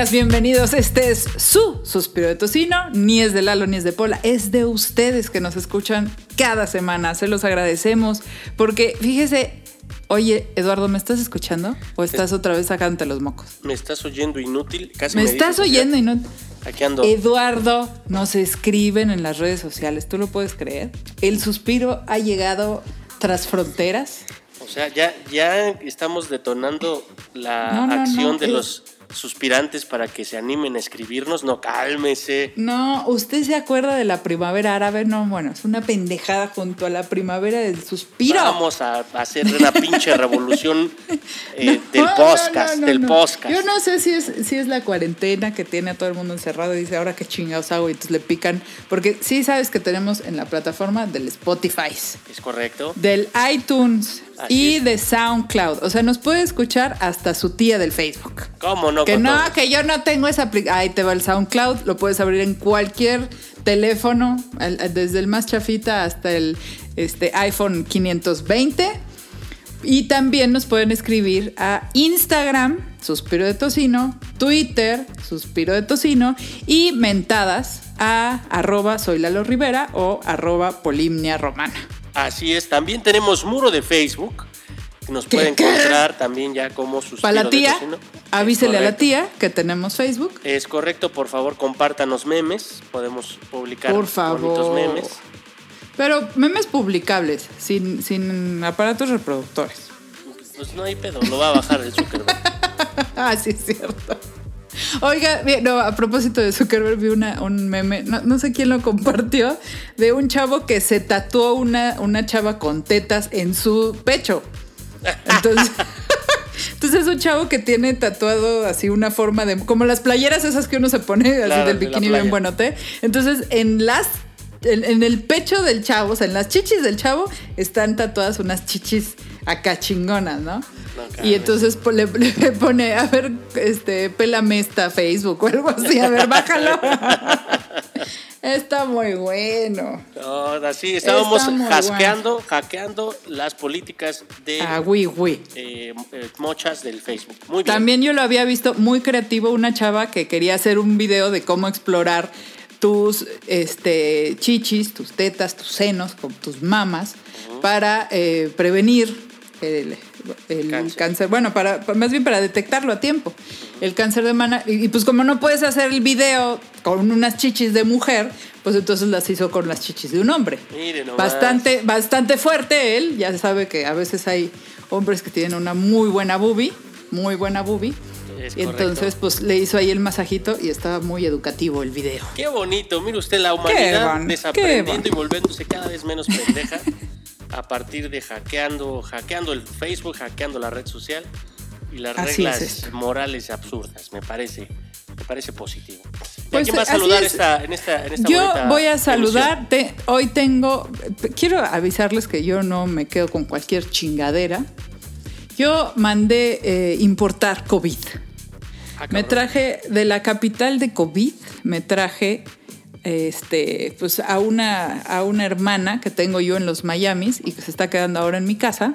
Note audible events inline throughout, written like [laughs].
Bienvenidas, bienvenidos. Este es su suspiro de tocino. Ni es de Lalo ni es de Pola. Es de ustedes que nos escuchan cada semana. Se los agradecemos porque fíjese. Oye, Eduardo, ¿me estás escuchando? ¿O estás otra vez sacándote los mocos? Me estás oyendo inútil. Casi ¿Me, me estás dices, oyendo sea, Aquí ando. Eduardo, nos escriben en las redes sociales. ¿Tú lo puedes creer? El suspiro ha llegado tras fronteras. O sea, ya, ya estamos detonando la No, no, no, acción de es- los suspirantes para que se animen a escribirnos. No, cálmese. No, ¿usted se acuerda de la primavera árabe? No, bueno, es una pendejada junto a la primavera del suspiro. Vamos a hacer una pinche revolución [laughs] eh, No, del podcast, no, no, del podcast. Yo no sé si es, si es la cuarentena que tiene a todo el mundo encerrado y dice, ahora qué chingados hago y entonces le pican. Porque sí sabes que tenemos en la plataforma del Spotify, ¿Es correcto? del iTunes Así y es. de SoundCloud. O sea, nos puede escuchar hasta su tía del Facebook. ¿Cómo no? Que no, que yo no tengo esa aplicación. Ahí te va el SoundCloud, lo puedes abrir en cualquier teléfono, el- desde el más chafita hasta el este, iPhone 520. Y también nos pueden escribir a Instagram, Suspiro de Tocino, Twitter, Suspiro de Tocino, y mentadas a arroba soy Lalo Rivera o arroba Polimnia Romana. Así es. También tenemos muro de Facebook. Que nos ¿Qué, pueden qué? encontrar también ya como suspiro Para la tía, avísele a la tía que tenemos Facebook. Es correcto, por favor, compártanos memes. Podemos publicar Por favor. bonitos memes. Pero memes publicables, sin, sin aparatos reproductores. Pues no hay pedo, lo va a bajar el Zuckerberg. [laughs] Ah, sí, es cierto. Oiga, no, a propósito de Zuckerberg, vi una, un meme, no, no sé quién lo compartió, de un chavo que se tatuó una, una chava con tetas en su pecho. Entonces, [laughs] entonces es un chavo que tiene tatuado así una forma de. como las playeras esas que uno se pone así Claro, del bikini bien buenote. Entonces, en las. En, en el pecho del chavo, o sea, en las chichis del chavo, están tatuadas unas chichis acá chingonas, ¿no? No, y entonces le, [laughs] le pone, a ver, este, pélame esta Facebook o algo así, a ver, bájalo. [laughs] Está muy bueno. No, así estábamos hackeando, hackeando las políticas de Ah, oui, oui. eh, eh, mochas del Facebook. Muy bien. También yo lo había visto muy creativo, una chava que quería hacer un video de cómo explorar tus este, chichis, tus tetas, tus senos, tus mamas, para eh, prevenir el, el Cáncer. cáncer. Bueno, para, pa- más bien para detectarlo a tiempo. El cáncer de mama. Y, y pues como no puedes hacer el video con unas chichis de mujer, pues entonces las hizo con las chichis de un hombre. Mire nomás. Bastante, bastante fuerte él. Ya sabe que a veces hay hombres que tienen una muy buena boobie, muy buena boobie. Es y entonces, pues le hizo ahí el masajito y estaba muy educativo el video. Qué bonito, mire usted la humanidad bon- desaprendiendo bon- y volviéndose cada vez menos pendeja [laughs] a partir de hackeando, hackeando el Facebook, hackeando la red social y las Así reglas morales absurdas. Me parece, me parece positivo. ¿Y a Pues, quién va a saludar es. esta, en esta, en esta Yo voy a saludar. te- hoy tengo. Quiero avisarles que yo no me quedo con cualquier chingadera. Yo mandé eh, importar COVID. Ah, Me traje de la capital de COVID, me traje este, pues a una, a una hermana que tengo yo en los Miamis y que se está quedando ahora en mi casa,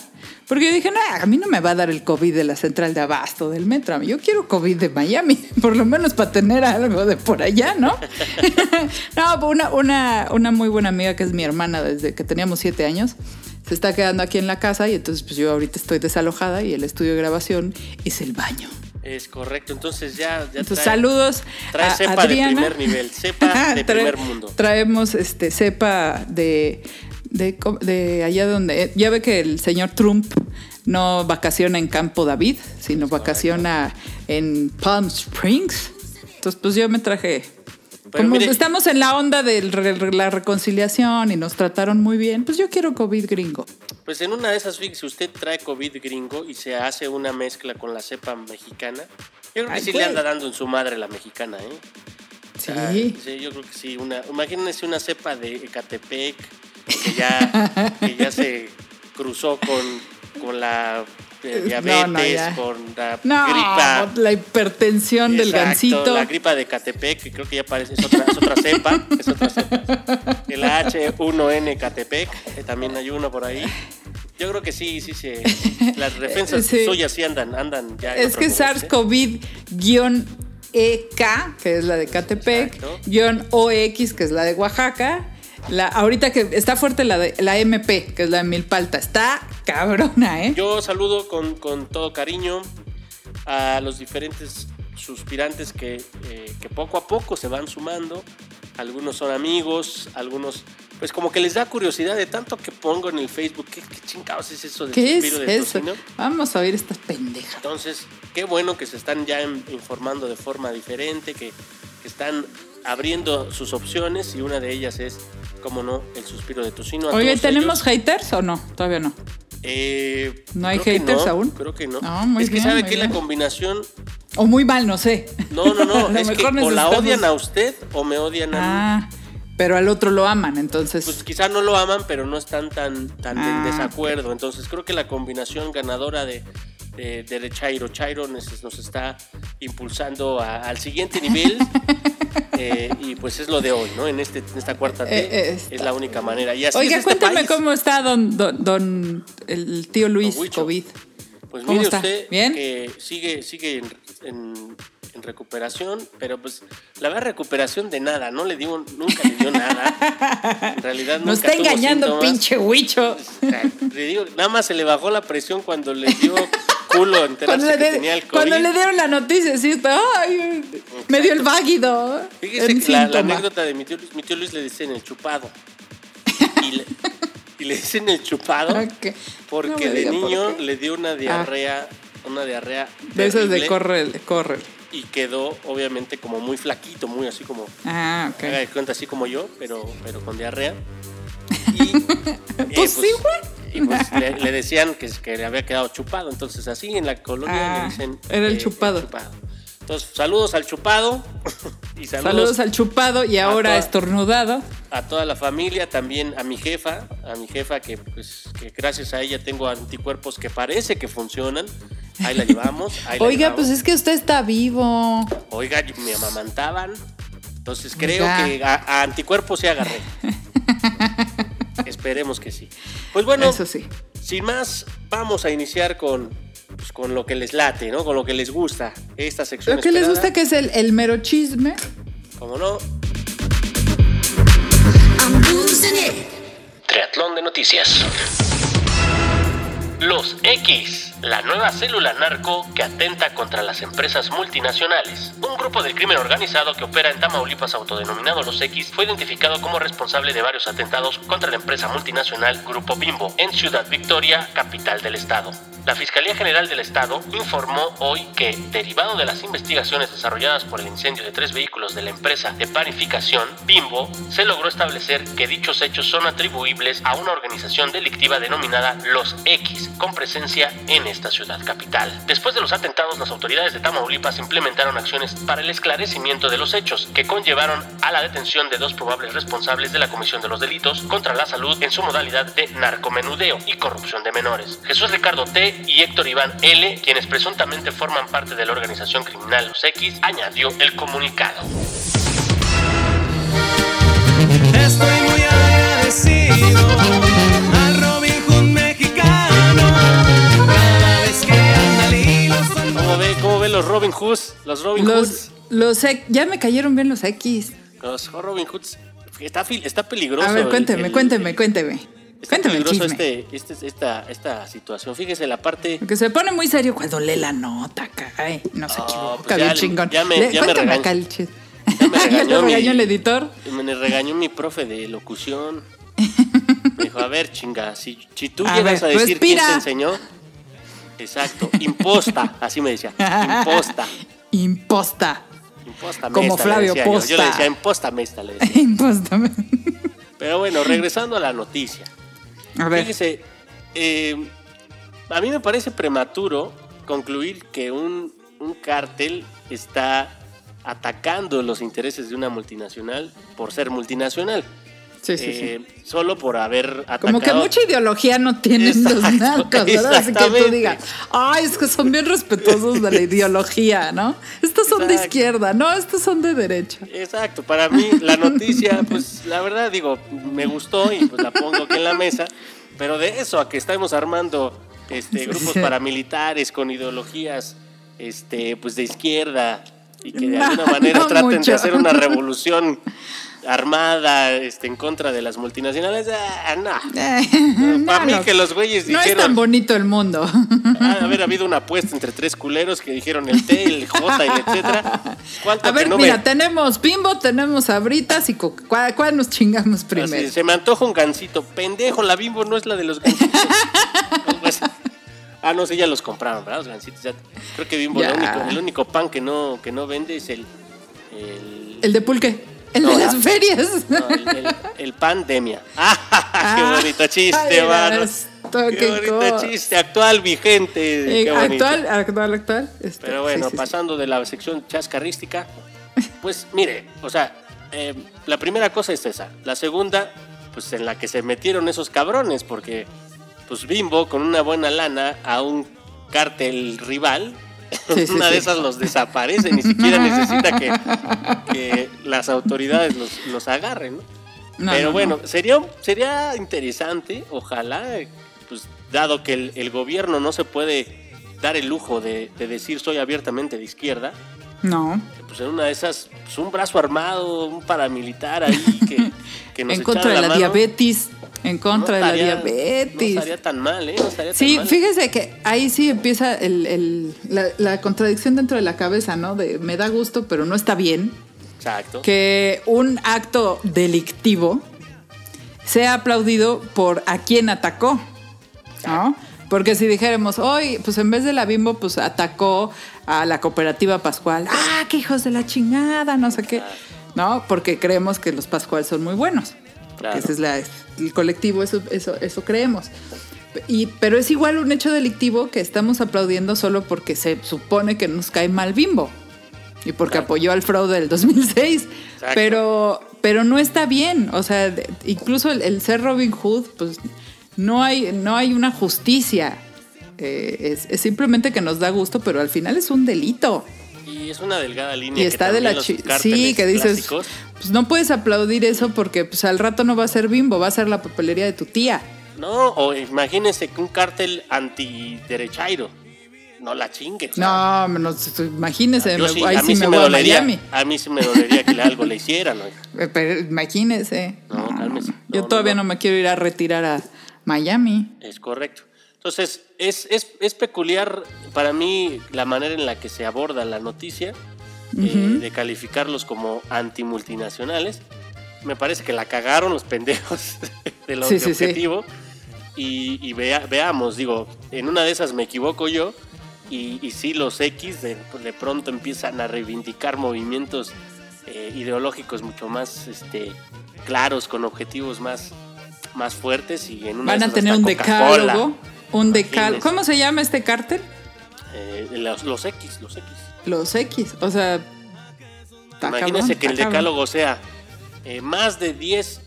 porque yo dije, nah, a mí no me va a dar el COVID de la central de abasto del metro, yo quiero COVID de Miami, [laughs] por lo menos para tener algo de por allá, ¿no? [laughs] no, pues una, una, una muy buena amiga que es mi hermana desde que teníamos siete años. Se está quedando aquí en la casa y entonces pues yo ahorita estoy desalojada y el estudio de grabación es el baño. Es correcto, entonces ya, ya saludos trae a cepa de Adriana. primer nivel, cepa de Trae- primer mundo. Traemos este cepa de, de, de allá donde. Ya ve que el señor Trump no vacaciona en Campo David, sino vacaciona en Palm Springs. Entonces, pues yo me traje. Pero como mire- estamos en la onda de la reconciliación y nos trataron muy bien, pues yo quiero COVID gringo. Pues en una de esas, fíjese, usted trae COVID gringo y se hace una mezcla con la cepa mexicana. Yo creo que Ay, sí güey. le anda dando en su madre la mexicana, ¿eh? Sí. Ah, sí, yo creo que sí. Una, imagínense una cepa de Ecatepec que ya, [laughs] que ya se cruzó con, con la eh, No, diabetes, no, ya. con la No, gripa. la hipertensión del gancito. La gripa de Catepec, que creo que ya parece, es otra, es otra cepa. Es otra cepa. El H1N Catepec, que también hay uno por ahí. Yo creo que sí, sí, sí. Las defensas Sí. suyas sí andan, andan ya. Es que ¿eh? SARS-CoV-EK, que es la de Catepec, Exacto. guion OX, que es la de Oaxaca. La, ahorita que está fuerte la de la MP, que es la de Milpalta. Está cabrona, ¿eh? Yo saludo con, con todo cariño a los diferentes suspirantes que, eh, que poco a poco se van sumando. Algunos son amigos, algunos, pues como que les da curiosidad de tanto que pongo en el Facebook. ¿Qué, qué chingados es eso del ¿Qué es suspiro de eso? tocino? Vamos a oír estas pendejas. Entonces, qué bueno que se están ya in- informando de forma diferente, que, que están abriendo sus opciones y una de ellas es, como no, el suspiro de tocino. Oye, ¿tenemos ellos. haters o no? Todavía no. Eh, ¿No hay haters no, aún? Creo que no. Ah, muy es que bien, sabe que la combinación O muy mal, no sé. No, no, no. [laughs] es que o la odian a usted o me odian a mí. Ah, pero al otro lo aman, entonces. Pues quizá no lo aman, pero no están tan, tan Ah, en desacuerdo. Entonces creo que la combinación ganadora de, de, de Chairo Chairo nos, nos está impulsando a- al siguiente nivel. [laughs] eh, y pues es lo de hoy, ¿no? En, este, en esta cuarta T Eh, eh, es la única manera. Y así Oiga, es este cuéntame país. cómo está don, don, don- el tío Luis. COVID. Pues ¿Cómo mire está? usted ¿Bien? que sigue, sigue en, en- en recuperación, pero pues la verdad recuperación de nada, no le dio, nunca le dio nada. En realidad Nos nunca está engañando, síntomas. pinche huicho. Le digo, nada más se le bajó la presión cuando le dio [laughs] culo enterarse Cuando le, que de- tenía el COVID. cuando le dieron la noticia, sí, ay, me dio el váguido. Fíjese que la, anécdota de mi tío, Luis- mi tío Luis le dicen el chupado. Y le, y le dicen el chupado [laughs] Ok. porque No de por niño le dio una diarrea, una diarrea De esas de terrible correr, correr. y quedó obviamente como muy flaquito, muy así como Ah, haga de ok. cuenta así como yo, pero, pero con diarrea. [laughs] Y, eh, Pues sí, güey. Y pues [laughs] le, le decían que, que le había quedado chupado. Entonces así en la colonia Ah, le dicen... era el chupado. Entonces saludos al chupado [laughs] y saludos, Saludos al chupado y ahora toda- estornudado. a toda la familia, también a mi jefa, a mi jefa que, pues, que gracias a ella tengo anticuerpos que parece que funcionan. Ahí la llevamos. ahí la [laughs] Oiga, llevamos. pues es que usted está vivo. Oiga, me amamantaban. Entonces creo que a, a anticuerpos se agarré. Esperemos que sí. Pues bueno, Eso sí. sin más, vamos a iniciar con, pues, con lo que les late, ¿no? Con lo que les gusta. Esta sección Lo que les gusta que es el, el mero chisme. Como no. Triatlón de noticias. Los X, la nueva célula narco que atenta contra las empresas multinacionales. Un grupo del crimen organizado que opera en Tamaulipas autodenominado Los X fue identificado como responsable de varios atentados contra la empresa multinacional Grupo Bimbo en Ciudad Victoria, capital del estado. La Fiscalía General del Estado informó hoy que, derivado de las investigaciones desarrolladas por el incendio de tres vehículos de la empresa de panificación Bimbo, se logró establecer que dichos hechos son atribuibles a una organización delictiva denominada Los X, con presencia en esta ciudad capital. Después de los atentados, las autoridades de Tamaulipas implementaron acciones para el esclarecimiento de los hechos, que conllevaron a la detención de dos probables responsables de la comisión de los delitos contra la salud en su modalidad de narcomenudeo y corrupción de menores. Jesús Ricardo T. y Héctor Iván L., quienes presuntamente forman parte de la organización criminal Los X, añadió el comunicado. Los Robin Hoods? Los Robin Los, Hoods. los X- ya me cayeron bien los X. Los Robin Hoods. Está, peligroso. A ver, el- cuénteme, el- cuénteme, el- cuénteme. Está Cuénteme el peligroso chisme. este, este- esta, esta situación. Fíjese la parte. Porque se pone muy serio cuando lee la nota, caray. No se equivoca, pues ya bien le- chingón. ya me- Le- ya me cuéntame regañó. acá el chisme. Ya me [laughs] ¿Ya regañó, mi- regañó el editor? Me regañó mi profe de locución. Me [laughs] dijo, a ver, chinga, si, si tú A llegas ver, a decir respira. quién te enseñó. Exacto, imposta, así me decía. Imposta. [laughs] Imposta. Imposta Como mesta, le Flavio decía yo. Yo le Posta. decía imposta mesta, le decía. [laughs] Impóstame. Pero bueno, regresando a la noticia. A ver. Fíjese, eh, a mí me parece prematuro concluir que un, un cártel está atacando los intereses de una multinacional por ser multinacional. Sí, sí, sí. Eh, Solo por haber atacado. Como que mucha ideología no tienen los Exacto, narcos, ¿verdad? Así que tú digas, ay, es que son bien respetuosos de la ideología, ¿no? Estos son de izquierda, no, estos son de derecha. Exacto, para mí la noticia, pues la verdad digo, me gustó y pues la pongo aquí en la mesa. Pero de eso a que estamos armando este, grupos paramilitares con ideologías este, pues de izquierda y que de [laughs] alguna manera no traten mucho. de hacer una revolución armada este, en contra de las multinacionales, ah, no. Para mí no, que los güeyes no es dijeron, tan bonito el mundo. de haber habido una apuesta entre tres culeros que dijeron el T, el J el etcétera. ¿Cuánto A ver, no mira, me- tenemos bimbo, tenemos abritas y coca. ¿Cuál, cuál nos chingamos Así, primero? se me antoja un gansito. Pendejo, la bimbo no es la de los gansitos. [laughs] Algo así. ah, no sé, ya los compraron, ¿verdad? Los gansitos. ya- creo que bimbo, lo único- el único pan que no, que no vende es el. El, El de pulque. El No, de la- las ferias. no, el, el- el pandemia. [laughs] ¡Ah! ¡Qué Ah, bonito chiste, mano! ¡Qué qué bonito chiste! Actual, vigente. Eh, qué bonito. actual, actual, actual. Este, Pero bueno, sí, sí, sí. pasando de la sección chascarrística, pues mire, o sea, eh, la primera cosa es esa. La segunda, pues en la que se metieron esos cabrones, porque pues Bimbo con una buena lana a un cártel rival, [laughs] Sí, sí, una de esas los desaparece, ni siquiera necesita que, que las autoridades los, los agarren, ¿no? No, Pero no, bueno, no. sería, sería interesante, ojalá, pues dado que el, el gobierno no se puede dar el lujo de, de decir soy abiertamente de izquierda, No. Pues en una de esas, pues un brazo armado, un paramilitar ahí que, [laughs] que nos En contra de la, diabetes. En contra no de la estaría- No diabetes. estaría tan mal, ¿eh? No estaría tan Sí, mal. fíjese que ahí sí empieza el- el- la, la contradicción dentro de la cabeza, ¿no? De me da gusto, pero no está bien Exacto. que un acto delictivo sea aplaudido por a quien atacó, ¿no? Porque si dijéramos, hoy, pues en vez de la bimbo, pues atacó a la cooperativa Pascual. ¡Ah, qué hijos de la chingada! No sé qué. ¿No? Porque creemos que los Pascual son muy buenos. Claro. ese es la- el colectivo, eso, eso, eso creemos. Y, pero es igual un hecho delictivo que estamos aplaudiendo solo porque se supone que nos cae mal bimbo. Y porque apoyó al fraude del 2006. Exacto. Pero, pero no está bien. O sea, incluso el, el ser Robin Hood, pues no hay, no hay una justicia. Eh, es, es simplemente que nos da gusto, pero al final es un delito. Y es una delgada línea. Y que está de la los Sí, que dices, pues no puedes aplaudir eso porque pues al rato no va a ser bimbo, va a ser la papelería de tu tía. No, o imagínense que un cártel antiderechairo. No la chingue. No, no, imagínese, me- sí, ahí a sí mí me sí me a dolería. Miami. A mí sí me dolería que algo le hicieran. oiga. [laughs] Pero imagínese. No, cálmese. Yo No, todavía no, no, no. me quiero ir a retirar a Miami. Es correcto. Entonces, es, es, es peculiar para mí la manera en la que se aborda la noticia, eh, de calificarlos como antimultinacionales. Me parece que la cagaron los pendejos [laughs] de lo Sí, sí, sí. objetivo. Y, y vea- veamos, digo, en una de esas me equivoco yo. Y, y sí, los X de, de pronto empiezan a reivindicar movimientos eh, ideológicos mucho más este, claros, con objetivos más, más fuertes. Y en una Van a tener un decálogo. Un decálogo. ¿Cómo se llama este cártel? Eh, los, los X, los X. Los X. O sea. Imagínense que el decálogo sea eh, más de 10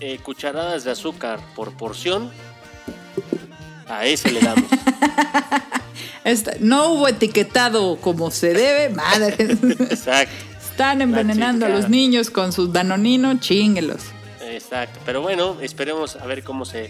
eh, cucharadas de azúcar por porción. A ese le damos. [laughs] Esta- no hubo etiquetado como se debe. Madre. [laughs] Exacto, Están envenenando a los niños con sus danonino. Chinguelos. Exacto. Pero bueno, esperemos a ver cómo se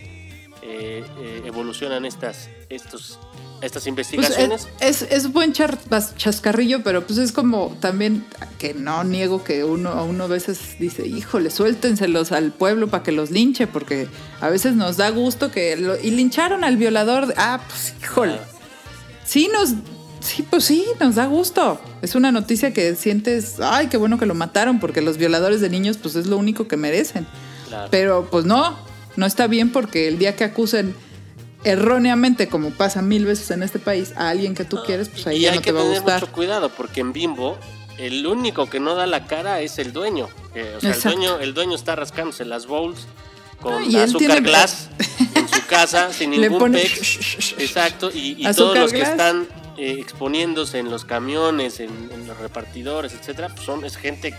eh, eh, evolucionan estas, estos, estas Pues, investigaciones. es, es, es buen char- chascarrillo, pero pues es como también que no niego que uno a uno a veces dice, híjole, suéltenselos al pueblo para que los linche, porque a veces nos da gusto que lo- y lincharon al violador. Ah, pues híjole. Claro. Sí nos sí, pues sí, nos da gusto. Es una noticia que sientes, ay, qué bueno que lo mataron, porque los violadores de niños pues es lo único que merecen. Claro. Pero pues no, no está bien porque el día que acusen erróneamente, como pasa mil veces en este país, a alguien que tú quieres, pues ahí y ya hay no que te va a tener gustar. mucho cuidado porque en Bimbo el único que no da la cara es el dueño. Eh, o sea, el dueño, el dueño está rascándose las bowls con él azúcar glass [laughs] en su casa sin ningún pone- pex. [laughs] Exacto, y, todos los que están eh, exponiéndose en los camiones, en, en los repartidores, etcétera, pues son es gente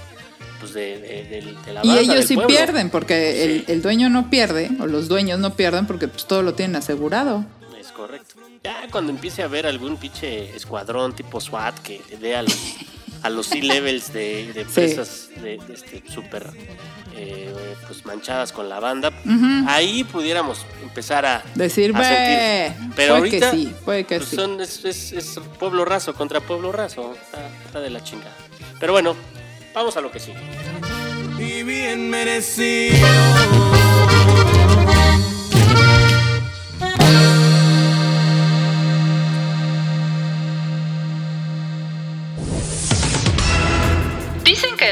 pues de, de- de- de la Y ellos sí pueblo. pierden, porque el, Sí. el dueño no pierde, o los dueños no pierden, porque pues todo lo tienen asegurado. Es correcto. Ya cuando empiece a haber algún pinche escuadrón tipo SWAT que le dé a los, [laughs] a los C-levels de, de empresas de, de este super eh, pues manchadas con lavanda, ahí pudiéramos empezar a Decir, a "Ve, sentir". Pero puede que ahorita sí, puede que pues sí. son- es, es- es pueblo raso contra pueblo raso, está, está de la chingada. Pero bueno, vamos a lo que sigue. y bien merecido.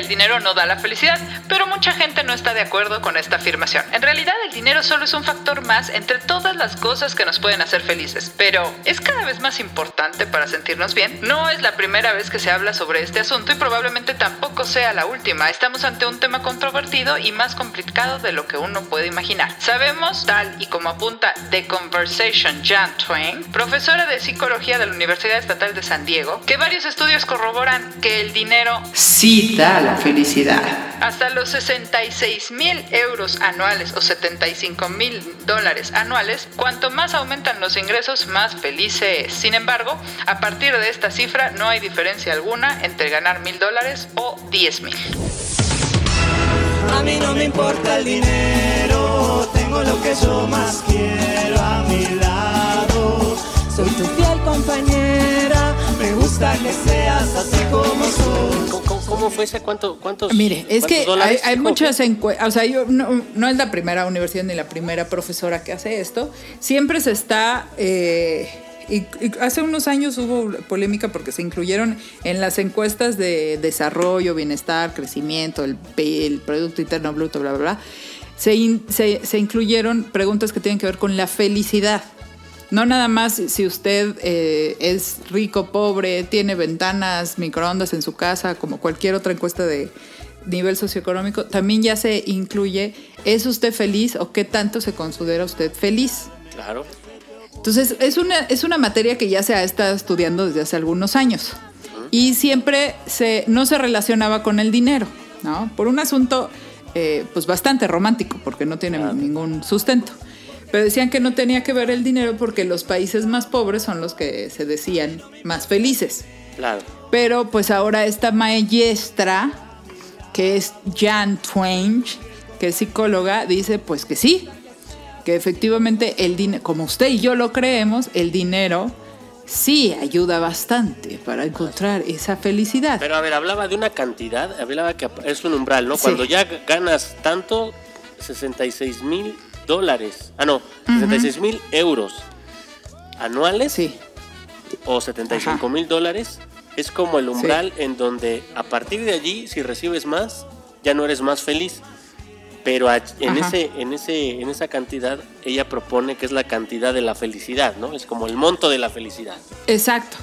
El dinero no da la felicidad, pero mucha gente no está de acuerdo con esta afirmación. En realidad el dinero solo es un factor más entre todas las cosas que nos pueden hacer felices, pero es cada vez más importante para sentirnos bien. No es la primera vez que se habla sobre este asunto y probablemente tampoco sea la última. Estamos ante un tema controvertido y más complicado de lo que uno puede imaginar. Sabemos, tal y como apunta The Conversation Jan Twain, profesora de psicología de la Universidad Estatal de San Diego, que varios estudios corroboran que el dinero sí da la felicidad. Hasta los 66 mil euros anuales o 75 mil dólares anuales, cuanto más aumentan los ingresos, más feliz se es. Sin embargo, a partir de esta cifra no hay diferencia alguna entre ganar mil dólares o 10 mil. A mí no me importa el dinero, tengo lo que yo más quiero a mi lado. Soy tu fiel compañera, me gusta que seas así como soy. ¿Cómo, fue ese? ¿Cuánto, ¿Cuántos Mire, es cuántos que hay, dólares? hay ¿Cómo muchas encuestas, o sea, yo no, no es la primera universidad ni la primera profesora que hace esto. Siempre se está... eh, y, y hace unos años hubo polémica porque se incluyeron en las encuestas de desarrollo, bienestar, crecimiento, el, el Producto Interno Bruto, bla, bla, bla. Se, in- se, se incluyeron preguntas que tienen que ver con la felicidad. No nada más si usted eh, es rico, pobre, tiene ventanas, microondas en su casa, como cualquier otra encuesta de nivel socioeconómico, también ya se incluye, ¿es usted feliz o qué tanto se considera usted feliz? Claro. Entonces, es una, es una materia que ya se ha estado estudiando desde hace algunos años. Y siempre se, no se relacionaba con el dinero, ¿no? Por un asunto, eh, pues bastante romántico, porque no tiene ningún sustento. Pero decían que no tenía que ver el dinero porque los países más pobres son los que se decían más felices. Claro. Pero pues ahora esta maestra, que es Jan Twain, que es psicóloga, dice pues que sí, que efectivamente el dinero, como usted y yo lo creemos, el dinero sí ayuda bastante para encontrar esa felicidad. Pero a ver, hablaba de una cantidad, hablaba que es un umbral, ¿no? Sí. Cuando ya ganas tanto, 66 mil dólares. Ah, no, 66 mil euros anuales Sí, o 75 mil dólares. Es como el umbral en donde a partir de allí, si recibes más, ya no eres más feliz. Pero en, Ajá. ese, en, ese, en esa cantidad, ella propone que es la cantidad de la felicidad, ¿no? Es como el monto de la felicidad. exacto.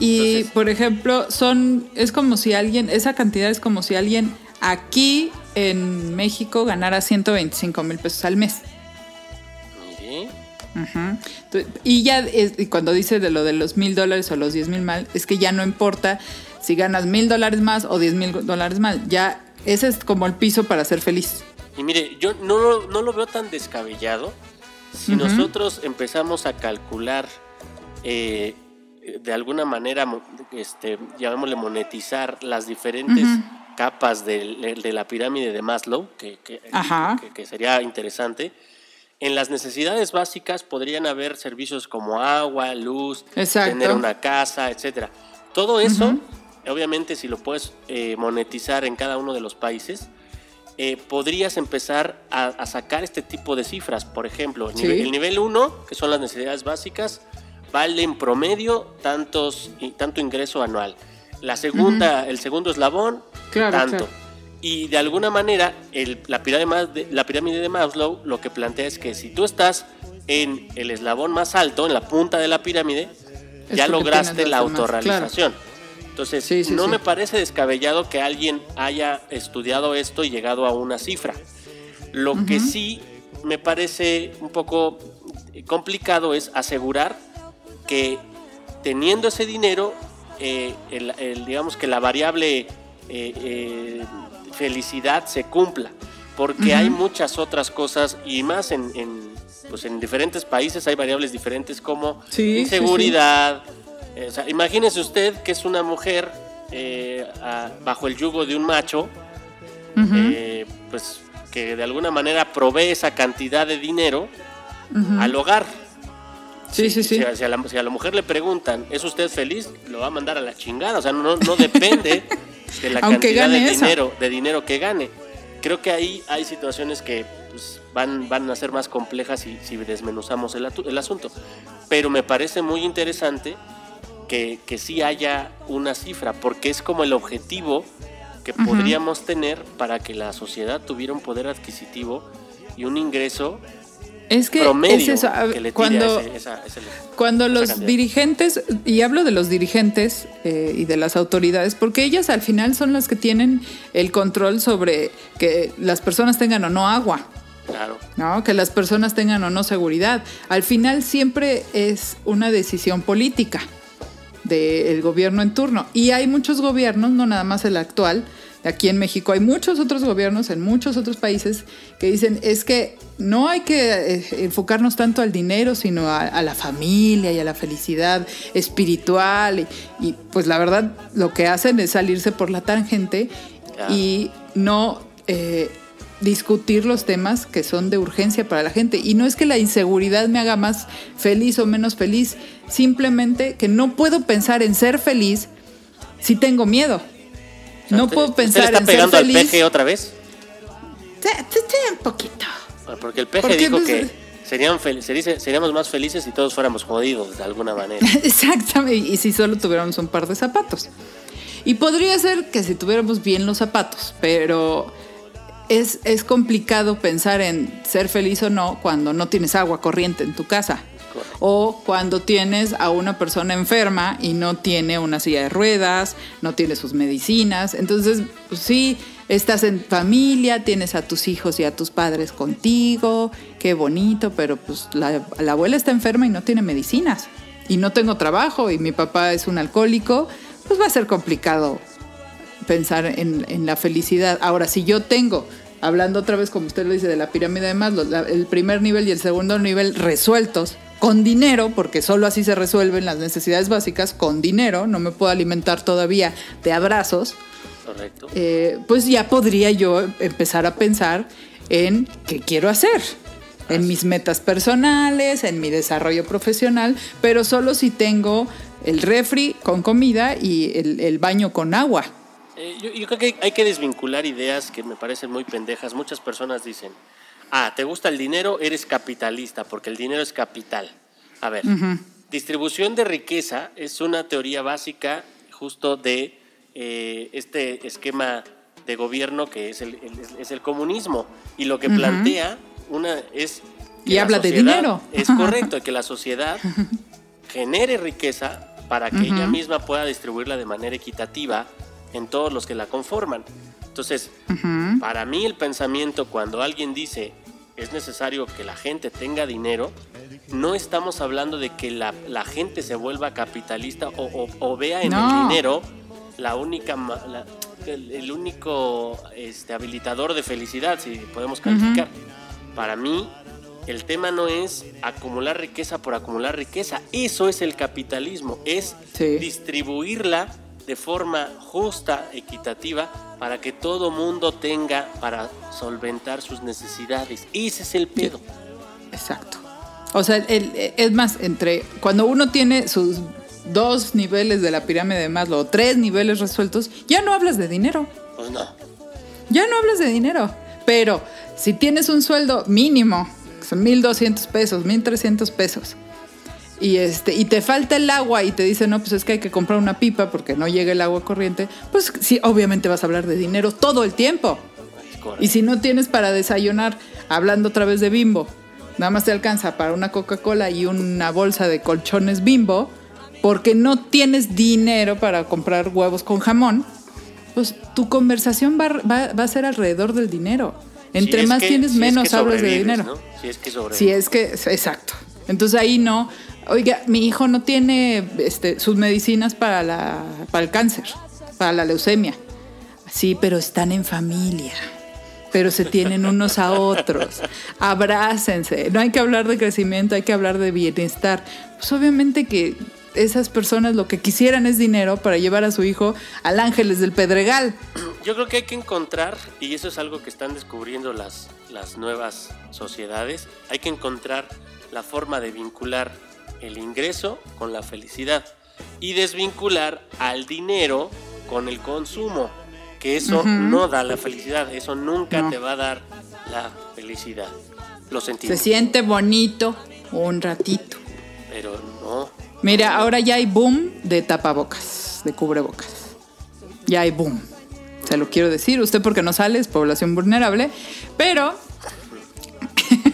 Y Entonces- por ejemplo, son es como si alguien, esa cantidad es como si alguien aquí en México ganara 125 mil pesos al mes. Mire. Y ya es- y cuando dice de lo de los mil dólares o los diez mil mal, es que ya no importa si ganas mil dólares más o diez mil dólares más. Ya ese es como el piso para ser feliz. Y mire, yo no, lo- no lo veo tan descabellado si nosotros empezamos a calcular eh, de alguna manera, este, llamémosle monetizar las diferentes capas del- de, la pirámide de Maslow, que, que- que- que sería interesante. En las necesidades básicas podrían haber servicios como agua, luz, Exacto. tener una casa, etcétera. Todo eso, obviamente, si lo puedes eh, monetizar en cada uno de los países, eh, podrías empezar a, a sacar este tipo de cifras. Por ejemplo, el Sí. nivel- el nivel 1, que son las necesidades básicas, vale en promedio tantos, tanto ingreso anual. La segunda, el segundo eslabón, Claro, tanto. claro. Y de alguna manera, el- la, pirámide la pirámide de Maslow lo que plantea es que si tú estás en el eslabón más alto, en la punta de la pirámide, Es ya lograste la autorrealización. Entonces, Sí, sí, no sí. me parece descabellado que alguien haya estudiado esto y llegado a una cifra. Lo que sí me parece un poco complicado es asegurar que teniendo ese dinero, eh, el- el- digamos que la variable eh, eh, felicidad se cumpla. Porque hay muchas otras cosas y más en, en, pues en diferentes países hay variables diferentes como Sí, sí, sí. inseguridad. eh, o sea, imagínese usted que es una mujer a- bajo el yugo de un macho, eh, pues que de alguna manera provee esa cantidad de dinero al hogar. Sí, sí, sí. Si, a- si a la, si a la mujer le preguntan, ¿es usted feliz? Lo va a mandar a la chingada. O sea, no, no depende [laughs] de la Aunque cantidad de esa. dinero, de dinero que gane. Creo que ahí hay situaciones que pues, van, van a ser más complejas si, si desmenuzamos el, el asunto. Pero me parece muy interesante que, que sí haya una cifra, porque es como el objetivo que podríamos tener para que la sociedad tuviera un poder adquisitivo y un ingreso Es que promedio es eso. que le cuando, ese- esa- ese- Cuando los cantidad. dirigentes, y hablo de los dirigentes eh, y de las autoridades, porque ellas al final son las que tienen el control sobre que las personas tengan o no agua, Claro. ¿no? que las personas tengan o no seguridad. Al final siempre es una decisión política del gobierno en turno. Y hay muchos gobiernos, no nada más el actual, aquí en México hay muchos otros gobiernos en muchos otros países que dicen es que no hay que eh, enfocarnos tanto al dinero, sino a, a la familia y a la felicidad espiritual. Y, y, pues la verdad lo que hacen es salirse por la tangente y no... eh, discutir los temas que son de urgencia para la gente. Y no es que la inseguridad me haga más feliz o menos feliz, simplemente que no puedo pensar en ser feliz si tengo miedo. No ¿usted- puedo usted pensar le está en ser pegando al peje otra vez? Sí, sí, sí, un poquito. Bueno, Porque el peje Porque, dijo que serían se dice- seríamos más felices si todos fuéramos jodidos de alguna manera. [laughs] Exactamente, y si solo tuviéramos un par de zapatos. Y podría ser que si tuviéramos bien los zapatos, pero es, es complicado pensar en ser feliz o no cuando no tienes agua corriente en tu casa. O cuando tienes a una persona enferma y no tiene una silla de ruedas, no tiene sus medicinas. Entonces, pues sí, estás en familia, tienes a tus hijos y a tus padres contigo, qué bonito, pero pues la, la abuela está enferma y no tiene medicinas. Y no tengo trabajo y mi papá es un alcohólico, pues va a ser complicado pensar en, en la felicidad. Ahora, si yo tengo, hablando otra vez como usted lo dice, de la pirámide de Maslow, el primer nivel y el segundo nivel resueltos con dinero, porque solo así se resuelven las necesidades básicas, con dinero, no me puedo alimentar todavía de abrazos, Correcto. eh, pues ya podría yo empezar a pensar en qué quiero hacer, en mis metas personales, en mi desarrollo profesional, pero solo si tengo el refri con comida y el, el baño con agua. Eh, yo, yo creo que hay que desvincular ideas que me parecen muy pendejas. Muchas personas dicen, ah, ¿te gusta el dinero? Eres capitalista, porque el dinero es capital. A ver, distribución de riqueza es una teoría básica justo de eh, este esquema de gobierno que es el, el- es el comunismo. Y lo que plantea una es... que Y la habla de dinero. Es correcto, que la sociedad [laughs] genere riqueza para que ella misma pueda distribuirla de manera equitativa en todos los que la conforman. Entonces, para mí el pensamiento cuando alguien dice es necesario que la gente tenga dinero, no estamos hablando de que la, la gente se vuelva capitalista o, o- o vea en No. el dinero la única la- el, el único este, habilitador de felicidad, si podemos calificar. Para mí, el tema no es acumular riqueza por acumular riqueza. Eso es el capitalismo, es Sí. distribuirla de forma justa, equitativa, para que todo mundo tenga para solventar sus necesidades. Ese es el pedo. Exacto. O sea, el- es más, entre cuando uno tiene sus dos niveles de la pirámide de Maslow, tres niveles resueltos, ya no hablas de dinero. Pues no. Ya no hablas de dinero. Pero si tienes un sueldo mínimo, que son 1.200 pesos, 1.300 pesos, y, este, y te falta el agua y te dicen, no, pues es que hay que comprar una pipa porque no llega el agua corriente, pues sí, obviamente vas a hablar de dinero todo el tiempo. Y si no tienes para desayunar, hablando otra vez de bimbo, nada más te alcanza para una Coca-Cola y una bolsa de colchones bimbo, porque no tienes dinero para comprar huevos con jamón, pues tu conversación va, va- va a ser alrededor del dinero. Entre Si más que- tienes, si es menos que hablas de dinero. ¿no? Si es que. Si es que, exacto. Entonces ahí no, oiga, mi hijo no tiene este, sus medicinas para, la, para el cáncer, para la leucemia. Sí, pero están en familia. Pero se tienen unos a otros. Abrácense. No hay que hablar de crecimiento, hay que hablar de bienestar. Pues obviamente que esas personas lo que quisieran es dinero para llevar a su hijo al Ángeles del Pedregal. Yo creo que hay que encontrar, y eso es algo que están descubriendo las, las nuevas sociedades, hay que encontrar la forma de vincular el ingreso con la felicidad y desvincular al dinero con el consumo, que eso no da la felicidad, eso nunca No. te va a dar la felicidad. Lo Se sentimos, siente bonito un ratito. pero no. Mira, ahora ya hay boom de tapabocas, de cubrebocas. Ya hay boom. Se lo quiero decir, usted porque no sale, es población vulnerable, pero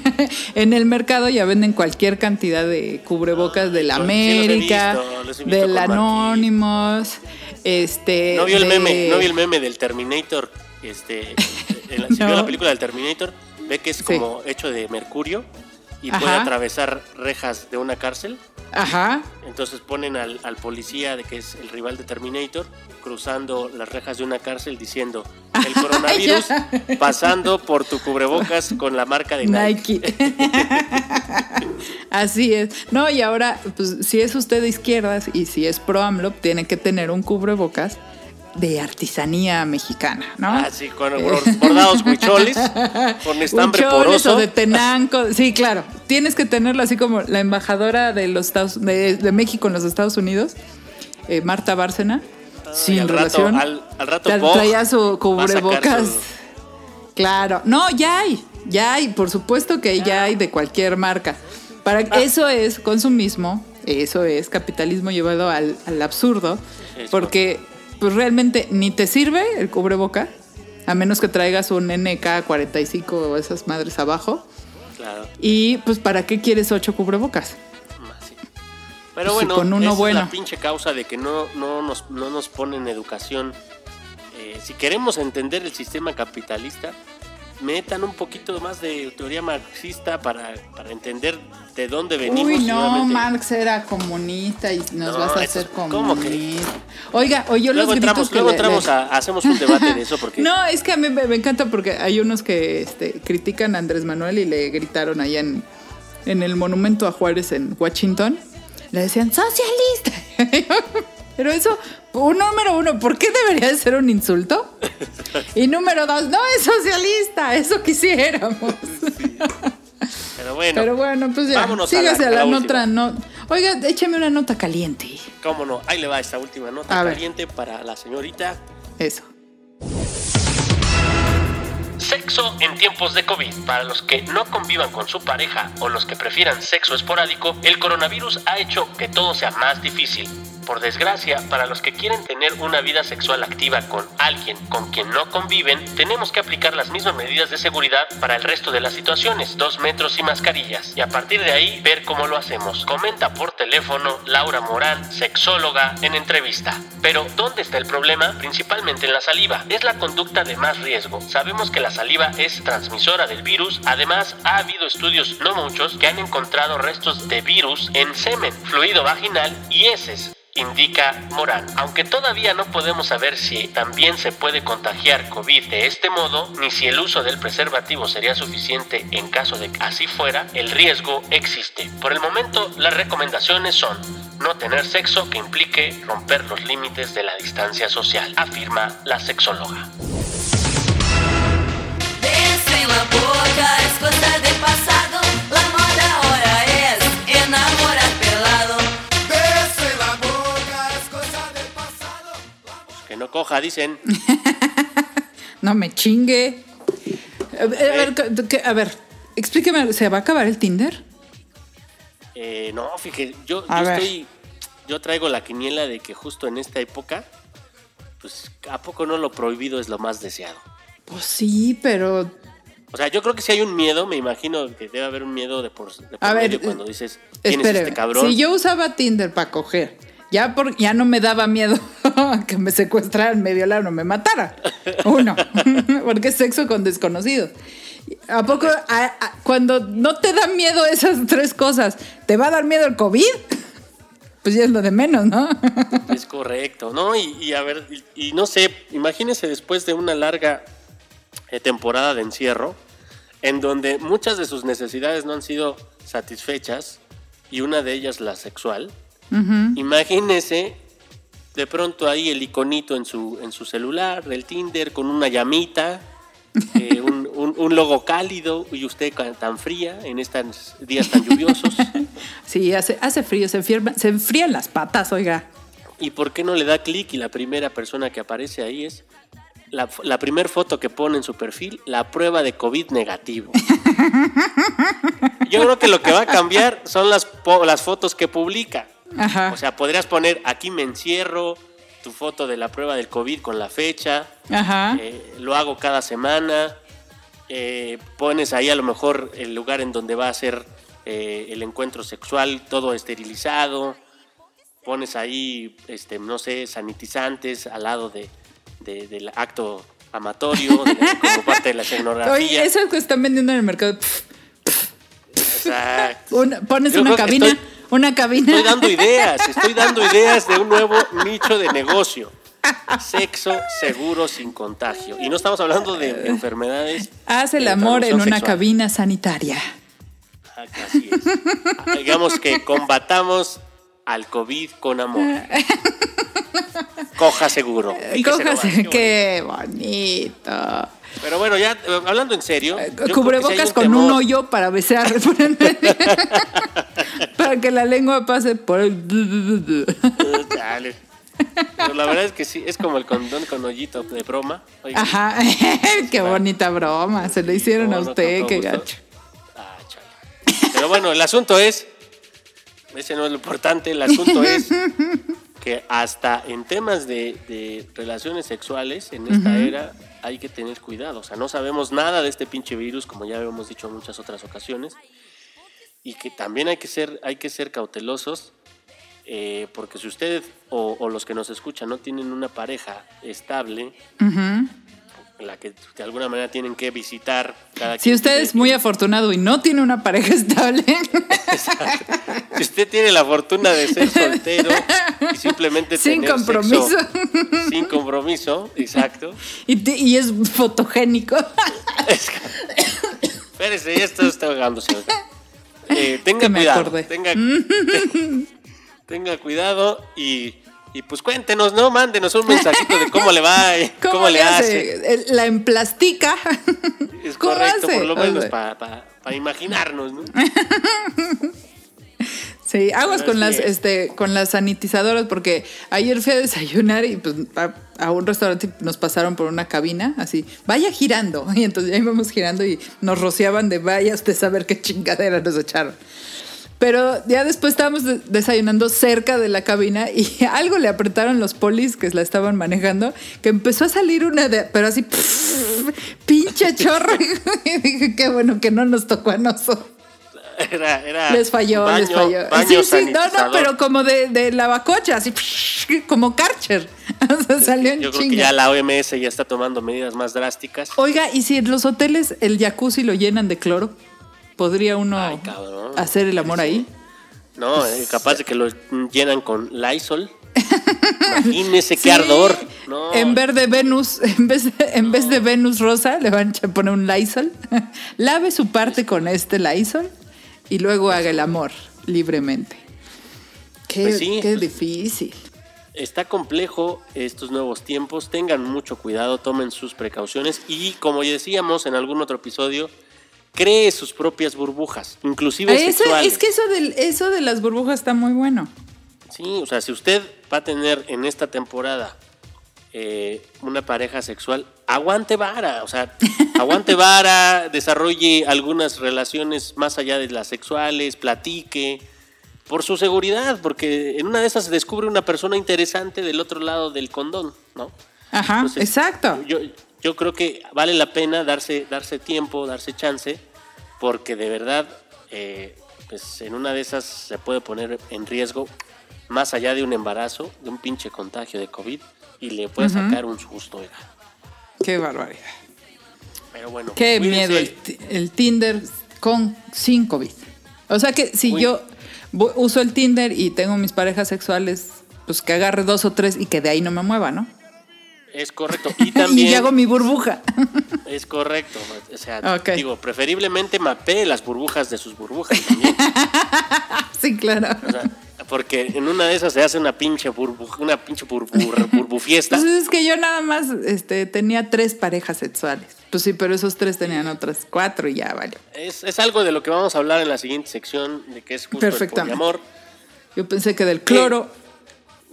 [laughs] en el mercado ya venden cualquier cantidad de cubrebocas del Sí, los he América, del. Anonymous, este... ¿No vio el de- meme, no vio el meme del Terminator? Este, [laughs] en la- si vio la película del Terminator, ve que es Sí. como hecho de mercurio y puede atravesar rejas de una cárcel. Ajá, Entonces ponen al, al policía, de que es el rival de Terminator, cruzando las rejas de una cárcel diciendo el [laughs] coronavirus pasando por tu cubrebocas con la marca de Nike. Nike. [laughs] Así es. No, y ahora, pues si es usted de izquierdas y si es pro AMLO, tiene que tener un cubrebocas de artesanía mexicana, ¿no? Ah, sí, con bor- bordados huicholes, con estambre Huicholes poroso. o de Tenanco. Sí, claro. Tienes que tenerlo así como la embajadora de los Estados, de, de México en los Estados Unidos, eh, Marta Bárcena, y sin al rato- relación. al- al rato tra- traía su cubrebocas. su- Claro. No, ya hay. Ya hay. Por supuesto que ya hay de cualquier marca. Para Ah. eso es consumismo. Eso es capitalismo llevado al, al absurdo. Porque pues realmente ni te sirve el cubreboca, a menos que traigas un NK45 o esas madres abajo. Claro. Y pues ¿para qué quieres ocho cubrebocas? Sí. Pero Pues bueno, con uno esa es la pinche causa de que no, no, nos, no nos ponen educación. Eh, si queremos entender el sistema capitalista, metan un poquito más de teoría marxista para, para entender de dónde venimos. Uy, no, Marx era comunista y nos No, vas a hacer ¿cómo que? comunista. Oiga, o yo Luego los gritos entramos, que luego le- entramos le- a, hacemos un debate de eso porque [laughs] No, es que a mí me, me encanta porque hay unos que este, critican a Andrés Manuel y le gritaron allá en, en el monumento a Juárez en Washington. Le decían, socialista. [laughs] Pero eso, un número uno, ¿por qué debería de ser un insulto? Y número dos, no es socialista, eso quisiéramos. [laughs] Pero bueno, Pero bueno, pues ya, Vámonos a la- sígase a la, a la nota. No, oiga, échame una nota caliente. cómo no, ahí le va esta última nota A ver. caliente para la señorita. Eso. Sexo en tiempos de COVID. Para los que no convivan con su pareja o los que prefieran sexo esporádico, el coronavirus ha hecho que todo sea más difícil. Por desgracia, para los que quieren tener una vida sexual activa con alguien con quien no conviven, tenemos que aplicar las mismas medidas de seguridad para el resto de las situaciones, dos metros y mascarillas. Y a partir de ahí, ver cómo lo hacemos. Comenta por teléfono Laura Morán, sexóloga, en entrevista. Pero, ¿dónde está el problema? Principalmente en la saliva. Es la conducta de más riesgo. Sabemos que la saliva es transmisora del virus. Además, ha habido estudios, no muchos, que han encontrado restos de virus en semen, fluido vaginal y heces indica Morán. Aunque todavía no podemos saber si también se puede contagiar COVID de este modo, ni si el uso del preservativo sería suficiente en caso de que así fuera, el riesgo existe. Por el momento, las recomendaciones son no tener sexo que implique romper los límites de la distancia social, afirma la sexóloga. Coja, dicen. [laughs] No me chingue. A ver, a ver, ¿qué- qué- a ver, explíqueme, ¿se va a acabar el Tinder? Eh, no, fíjate, yo, yo estoy. Yo traigo la quiniela de que justo en esta época, pues, ¿a poco no lo prohibido es lo más deseado? Pues sí, pero O sea, yo creo que si hay un miedo, me imagino que debe haber un miedo de por, de por A ver, medio cuando dices, ¿quién es este cabrón? si yo usaba Tinder para coger, ya, por, ya no me daba miedo [laughs] que me secuestraran, me violaran o me mataran. Uno, [laughs] porque es sexo con desconocidos. ¿A poco cuando no te da miedo esas tres cosas, te va a dar miedo el COVID? [laughs] Pues ya es lo de menos, ¿no? Es correcto, ¿no? Y, a ver, y, no sé, imagínense después de una larga eh, temporada de encierro, en donde muchas de sus necesidades no han sido satisfechas, y una de ellas la sexual, Imagínese de pronto ahí el iconito en su, en su celular del Tinder con una llamita, [laughs] eh, un, un- un logo cálido y usted tan fría en estos días tan lluviosos. [laughs] Sí, hace, hace frío, se, enfierma- se enfrían las patas, oiga. ¿Y por qué no le da clic y la primera persona que aparece ahí es la, la primera foto que pone en su perfil, la prueba de COVID negativo? [laughs] Yo creo que lo que va a cambiar son las, las fotos que publica. Ajá. O sea, podrías poner aquí me encierro, tu foto de la prueba del COVID con la fecha, Ajá. eh, lo hago cada semana, eh, pones ahí a lo mejor el lugar en donde va a ser eh, el encuentro sexual, todo esterilizado, pones ahí, este, no sé, sanitizantes al lado de, de- del acto amatorio, de- [laughs] como parte de la escenografía. Oye, eso que están vendiendo en el mercado. Exacto. una- pones Yo una cabina, estoy- una cabina. Estoy dando ideas, estoy dando ideas de un nuevo nicho de negocio. Sexo seguro sin contagio. Y no estamos hablando de enfermedades. Haz el amor en una sexual. cabina sanitaria. Ah, Así es. Digamos que combatamos al COVID con amor. Coja seguro. Nomás, Cójase, qué qué bonito. Pero bueno, ya hablando en serio. Cubrebocas con temor. un hoyo para besar. [laughs] para que la lengua pase por el. Eh, chale. Pero la verdad es que sí, es como el condón con hoyito de broma. Ajá, [laughs] qué bonita broma. Se le hicieron No, a no, usted, con qué todo gacho. gusto. Ah, chale. Pero bueno, el asunto es, ese no es lo importante, el asunto es [laughs] que hasta en temas de, de relaciones sexuales en esta era hay que tener cuidado. O sea, no sabemos nada de este pinche virus, como ya hemos dicho en muchas otras ocasiones, y que también hay que ser, hay que ser cautelosos. eh, porque si usted o, o los que nos escuchan no tienen una pareja estable, la que de alguna manera tienen que visitar cada Si usted es muy afortunado y no tiene una pareja [laughs] estable, Si usted tiene la fortuna de ser soltero [laughs] y simplemente [laughs] Sin tener compromiso. sexo [laughs] sin compromiso, exacto. [laughs] y, te- y es fotogénico, Es Espérese, ya está usted ahogándose. Eh, tenga cuidado. Tenga, ten- tenga cuidado y, y pues cuéntenos, ¿no? Mándenos un mensajito de cómo le va, y ¿cómo, cómo, le hace? El- La emplastica. Es ¿Cómo correcto, hace? por lo menos para imaginarnos, ¿no? Sí, aguas Pero con las, es. este, con las sanitizadoras, porque ayer fui a desayunar y pues a, a un restaurante nos pasaron por una cabina, así, vaya girando. [laughs] Y entonces ya íbamos girando y nos rociaban de vaya usted saber qué chingadera nos echaron. Pero ya después estábamos de- desayunando cerca de la cabina y [laughs] algo le apretaron los polis que la estaban manejando, que empezó a salir una de, pero así, [laughs] pinche chorro. Y dije, qué bueno que no nos tocó a nosotros. [laughs] Era, era Les falló, les falló. baño sí, sí, no, no, pero como de, de lavacocha, así [laughs] como Karcher. [laughs] O sea, salió en Yo creo que ya la OMS ya está tomando medidas más drásticas. Oiga, ¿y si en los hoteles el jacuzzi lo llenan de cloro? ¿Podría uno Ay, hacer el amor ahí? No, eh, capaz de que lo llenan con Lysol. Imagínese qué ardor. No, En vez de Venus, en vez de, en vez de Venus rosa, le van a poner un Lysol. Lave su parte con este Lysol y luego haga el amor libremente. Qué, Pues sí, qué difícil. está complejo estos nuevos tiempos. Tengan mucho cuidado, tomen sus precauciones y como ya decíamos en algún otro episodio, cree sus propias burbujas, inclusive Eso, sexuales. es que eso, del, eso de las burbujas está muy bueno. Sí, o sea, si usted va a tener en esta temporada eh, una pareja sexual, aguante vara, o sea, aguante vara, desarrolle algunas relaciones más allá de las sexuales, platique, por su seguridad, porque en una de esas se descubre una persona interesante del otro lado del condón, ¿no? Ajá, Entonces, exacto. Yo, yo creo que vale la pena darse, darse tiempo, darse chance, porque de verdad, eh, pues en una de esas se puede poner en riesgo, más allá de un embarazo, de un pinche contagio de COVID, y le puede sacar un susto. Qué barbaridad. Pero bueno, Qué miedo el, ti- el Tinder con sin COVID. O sea que si Uy. yo uso el Tinder y tengo mis parejas sexuales, pues que agarre dos o tres y que de ahí no me mueva, ¿no? Es correcto. [laughs] Y también y hago mi burbuja. es correcto. O sea, Ok. digo, preferiblemente mapee las burbujas de sus burbujas también. [laughs] sí, claro. O sea, Porque en una de esas se hace una pinche burbu, una pinche burbur, [laughs] burbufiesta. Pues es que yo nada más este, tenía tres parejas sexuales. Pues sí, pero esos tres tenían otras cuatro y ya vale. Es, es algo de lo que vamos a hablar en la siguiente sección, de que es justo el poliamor. Yo pensé que del cloro.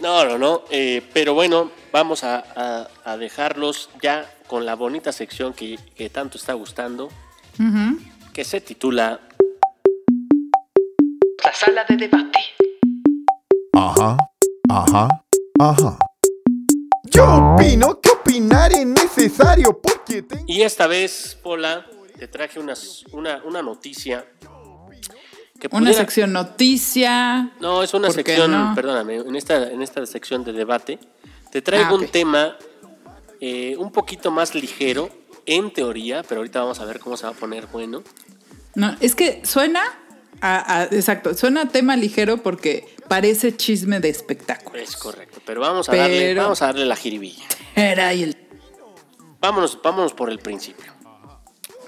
No, no, no. eh, pero bueno, vamos a, a- a dejarlos ya con la bonita sección que, que tanto está gustando, que se titula La sala de debate. Ajá, ajá, ajá. Yo opino que opinar es necesario porque tengo... Y esta vez, Pola, te traje unas- una, una noticia que Una sección noticia. No, es una ¿Por qué sección, no? perdóname, en esta, en esta sección de debate te traigo Ah, un tema eh, un poquito más ligero, en teoría, pero ahorita vamos a ver cómo se va a poner bueno. No, es que suena a, a- exacto, suena tema ligero porque parece chisme de espectáculo. Es correcto, pero vamos a, darle, vamos a darle la jiribilla. Era ahí el Vámonos, vámonos por el principio.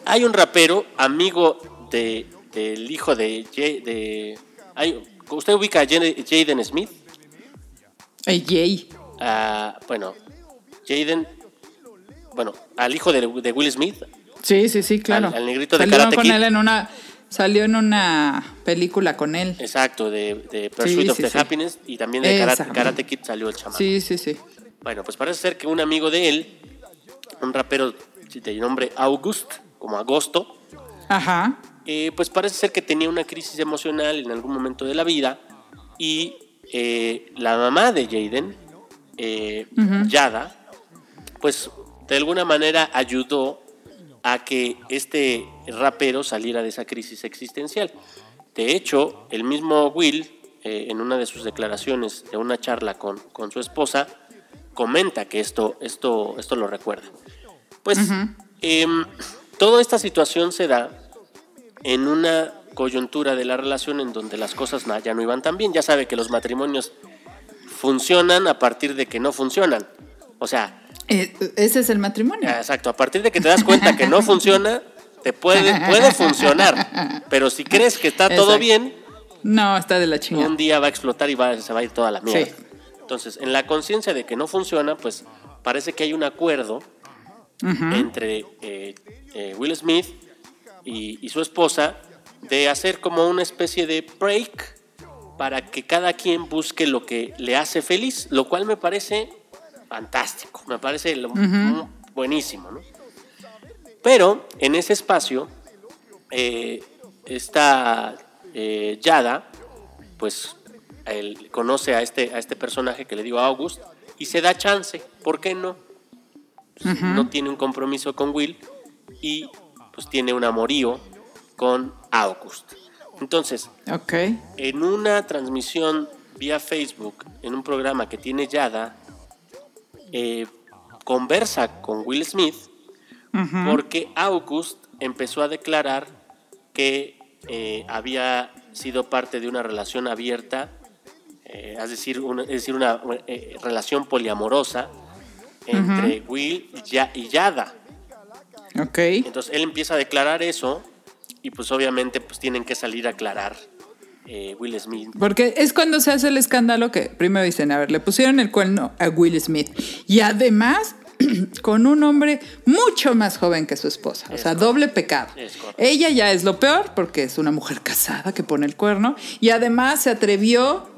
Hay un rapero, amigo de, del hijo de, Jay- de hay- ¿Usted ubica a Jaden Smith? el Jay. Ah, bueno, Jaden, bueno, al hijo de, de Will Smith, Sí, sí, sí, claro. Al- al negrito de salió Karate con Kid. él en una salió en una película con él. Exacto, de, de Pursuit Sí, of sí, the sí. Happiness y también de Karate. Karate Kid salió el chamán. Sí, sí, sí. Bueno, pues parece ser que un amigo de él, un rapero de nombre August, como Agosto, Ajá. eh, pues parece ser que tenía una crisis emocional en algún momento de la vida y eh, la mamá de Jaden, eh, Yada, pues de alguna manera ayudó a que este rapero saliera de esa crisis existencial. De hecho, el mismo Will, eh, en una de sus declaraciones de una charla con, con su esposa, comenta que esto, esto, esto lo recuerda. Pues em, toda esta situación se da en una coyuntura de la relación en donde las cosas ya no iban tan bien. Ya sabe que los matrimonios funcionan a partir de que no funcionan. O sea, Eh, ese es el matrimonio. Ah, Exacto, a partir de que te das cuenta que no funciona, te puede, puede funcionar. Pero si crees que está todo Exacto. bien, No, está de la chingada. un día va a explotar y va, se va a ir toda la mierda. Sí. Entonces, en la conciencia de que no funciona, pues parece que hay un acuerdo entre eh, eh, Will Smith y, y su esposa de hacer como una especie de break para que cada quien busque lo que le hace feliz, lo cual me parece fantástico, me parece lo- buenísimo, ¿no? Pero en ese espacio, eh, esta eh, Yada, pues él conoce a este, a este personaje que le digo August y se da chance, ¿por qué no? Pues, No tiene un compromiso con Will y pues tiene un amorío con August. Entonces, Ok. en una transmisión vía Facebook, en un programa que tiene Yada, eh, conversa con Will Smith porque August empezó a declarar que eh, había sido parte de una relación abierta, eh, es decir, una, es decir, una relación poliamorosa entre Will y Ya- y Yada. Ok. Entonces él empieza a declarar eso y pues obviamente pues tienen que salir a aclarar eh, Will Smith. Porque es cuando se hace el escándalo que primero dicen, a ver, le pusieron el cuerno a Will Smith. Y además, [clears throat] con un hombre mucho más joven que su esposa. O sea, correcto. doble pecado. Ella ya es lo peor porque es una mujer casada que pone el cuerno. Y además se atrevió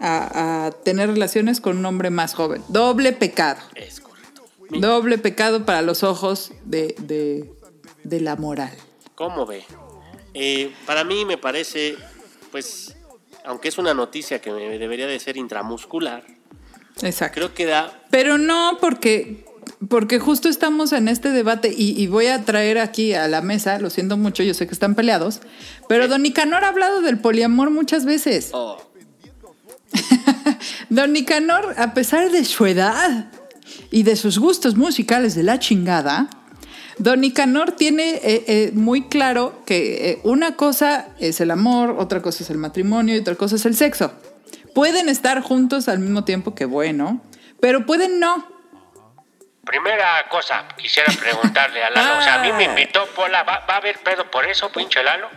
a, a tener relaciones con un hombre más joven. Doble pecado. Es correcto. Doble pecado para los ojos de, de, de la moral. ¿Cómo ve? Eh, para mí me parece, pues, aunque es una noticia que me debería de ser intramuscular, Exacto. creo que da... Pero no porque, porque justo estamos en este debate y, y voy a traer aquí a la mesa, lo siento mucho, yo sé que están peleados, pero Don Nicanor ha hablado del poliamor muchas veces. Oh, [laughs] Don Nicanor, a pesar de su edad y de sus gustos musicales de la chingada, Don Nicanor tiene eh, eh, muy claro que eh, una cosa es el amor, otra cosa es el matrimonio y otra cosa es el sexo. Pueden estar juntos al mismo tiempo que bueno, pero pueden no. Primera cosa, quisiera preguntarle a Lalo. O sea, a mí me [laughs] Ah. invitó Pola. ¿Va, va a haber pedo por eso, pinche Lalo?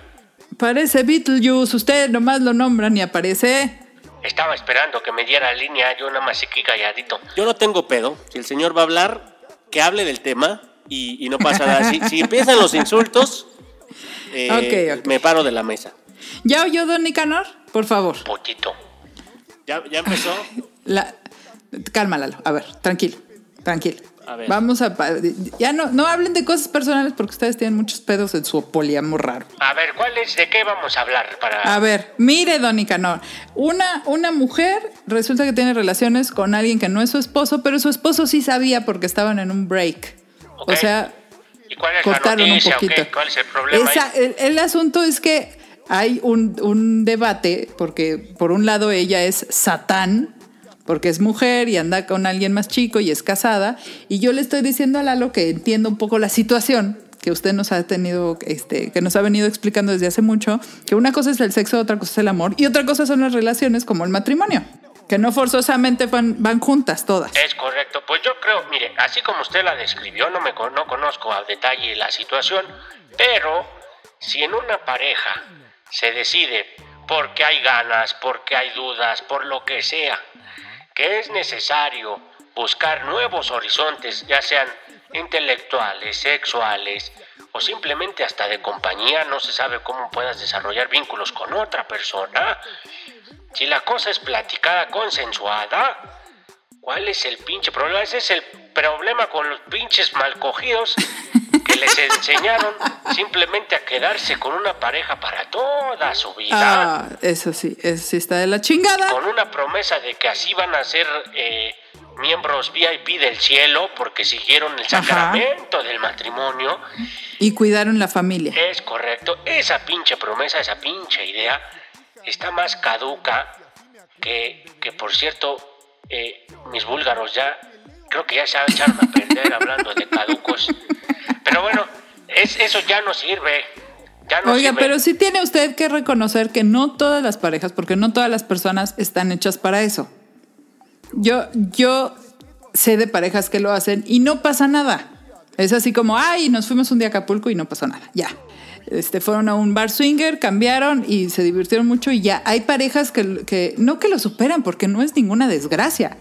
Parece Beetlejuice, usted nomás lo nombran y aparece. Estaba esperando que me diera línea, yo nada más aquí calladito. Yo no tengo pedo. Si el señor va a hablar, que hable del tema y, y no pasa nada. Si, si empiezan los insultos, eh, [laughs] Ok, ok. me paro de la mesa. ¿Ya oyó Don Nicanor? Por favor. Poquito. ¿Ya, ya empezó? [laughs] La... Calma, Lalo. A ver, tranquilo, tranquilo. A ver. Vamos a... Ya no, no hablen de cosas personales porque ustedes tienen muchos pedos en su poliamor raro. A ver, ¿cuál es? ¿De qué vamos a hablar? Para... A ver, mire, Don Nicanor. Una, una mujer resulta que tiene relaciones con alguien que no es su esposo, pero su esposo sí sabía porque estaban en un break. O sea, ¿Y cuál es la cortaron un noticia poquito. ¿Cuál es el problema? Esa- el, el asunto es que hay un, un debate, porque por un lado ella es Satán, porque es mujer y anda con alguien más chico y es casada, y yo le estoy diciendo a Lalo que entiendo un poco la situación que usted nos ha tenido, este, que nos ha venido explicando desde hace mucho, que una cosa es el sexo, otra cosa es el amor, y otra cosa son las relaciones como el matrimonio, que no forzosamente van, van juntas todas. Es correcto. Pues yo creo, mire, así como usted la describió, no me no conozco a detalle la situación, pero si en una pareja se decide porque hay ganas, porque hay dudas, por lo que sea, que es necesario buscar nuevos horizontes, ya sean intelectuales, sexuales o simplemente hasta de compañía, no se sabe cómo puedas desarrollar vínculos con otra persona. Si la cosa es platicada, consensuada, ¿Cuál es el pinche problema? Ese es el problema con los pinches malcogidos que les [laughs] enseñaron simplemente a quedarse con una pareja para toda su vida. Ah, eso sí, eso sí está de la chingada. Con una promesa de que así van a ser eh, miembros VIP del cielo porque siguieron el Ajá. sacramento del matrimonio. Y cuidaron la familia. Es correcto. Esa pinche promesa, esa pinche idea está más caduca que, que por cierto, eh, mis búlgaros ya creo que ya se echaron a perder hablando de caducos. Pero bueno, es, eso ya no sirve. Ya no Oiga, sirve. pero sí tiene usted que reconocer que no todas las parejas, porque no todas las personas están hechas para eso. Yo, yo sé de parejas que lo hacen y no pasa nada. Es así como, ay, nos fuimos un día a Acapulco y no pasó nada. Ya. Este, fueron a un bar swinger, cambiaron y se divirtieron mucho y ya. Hay parejas que, que no que lo superan porque no es ninguna desgracia.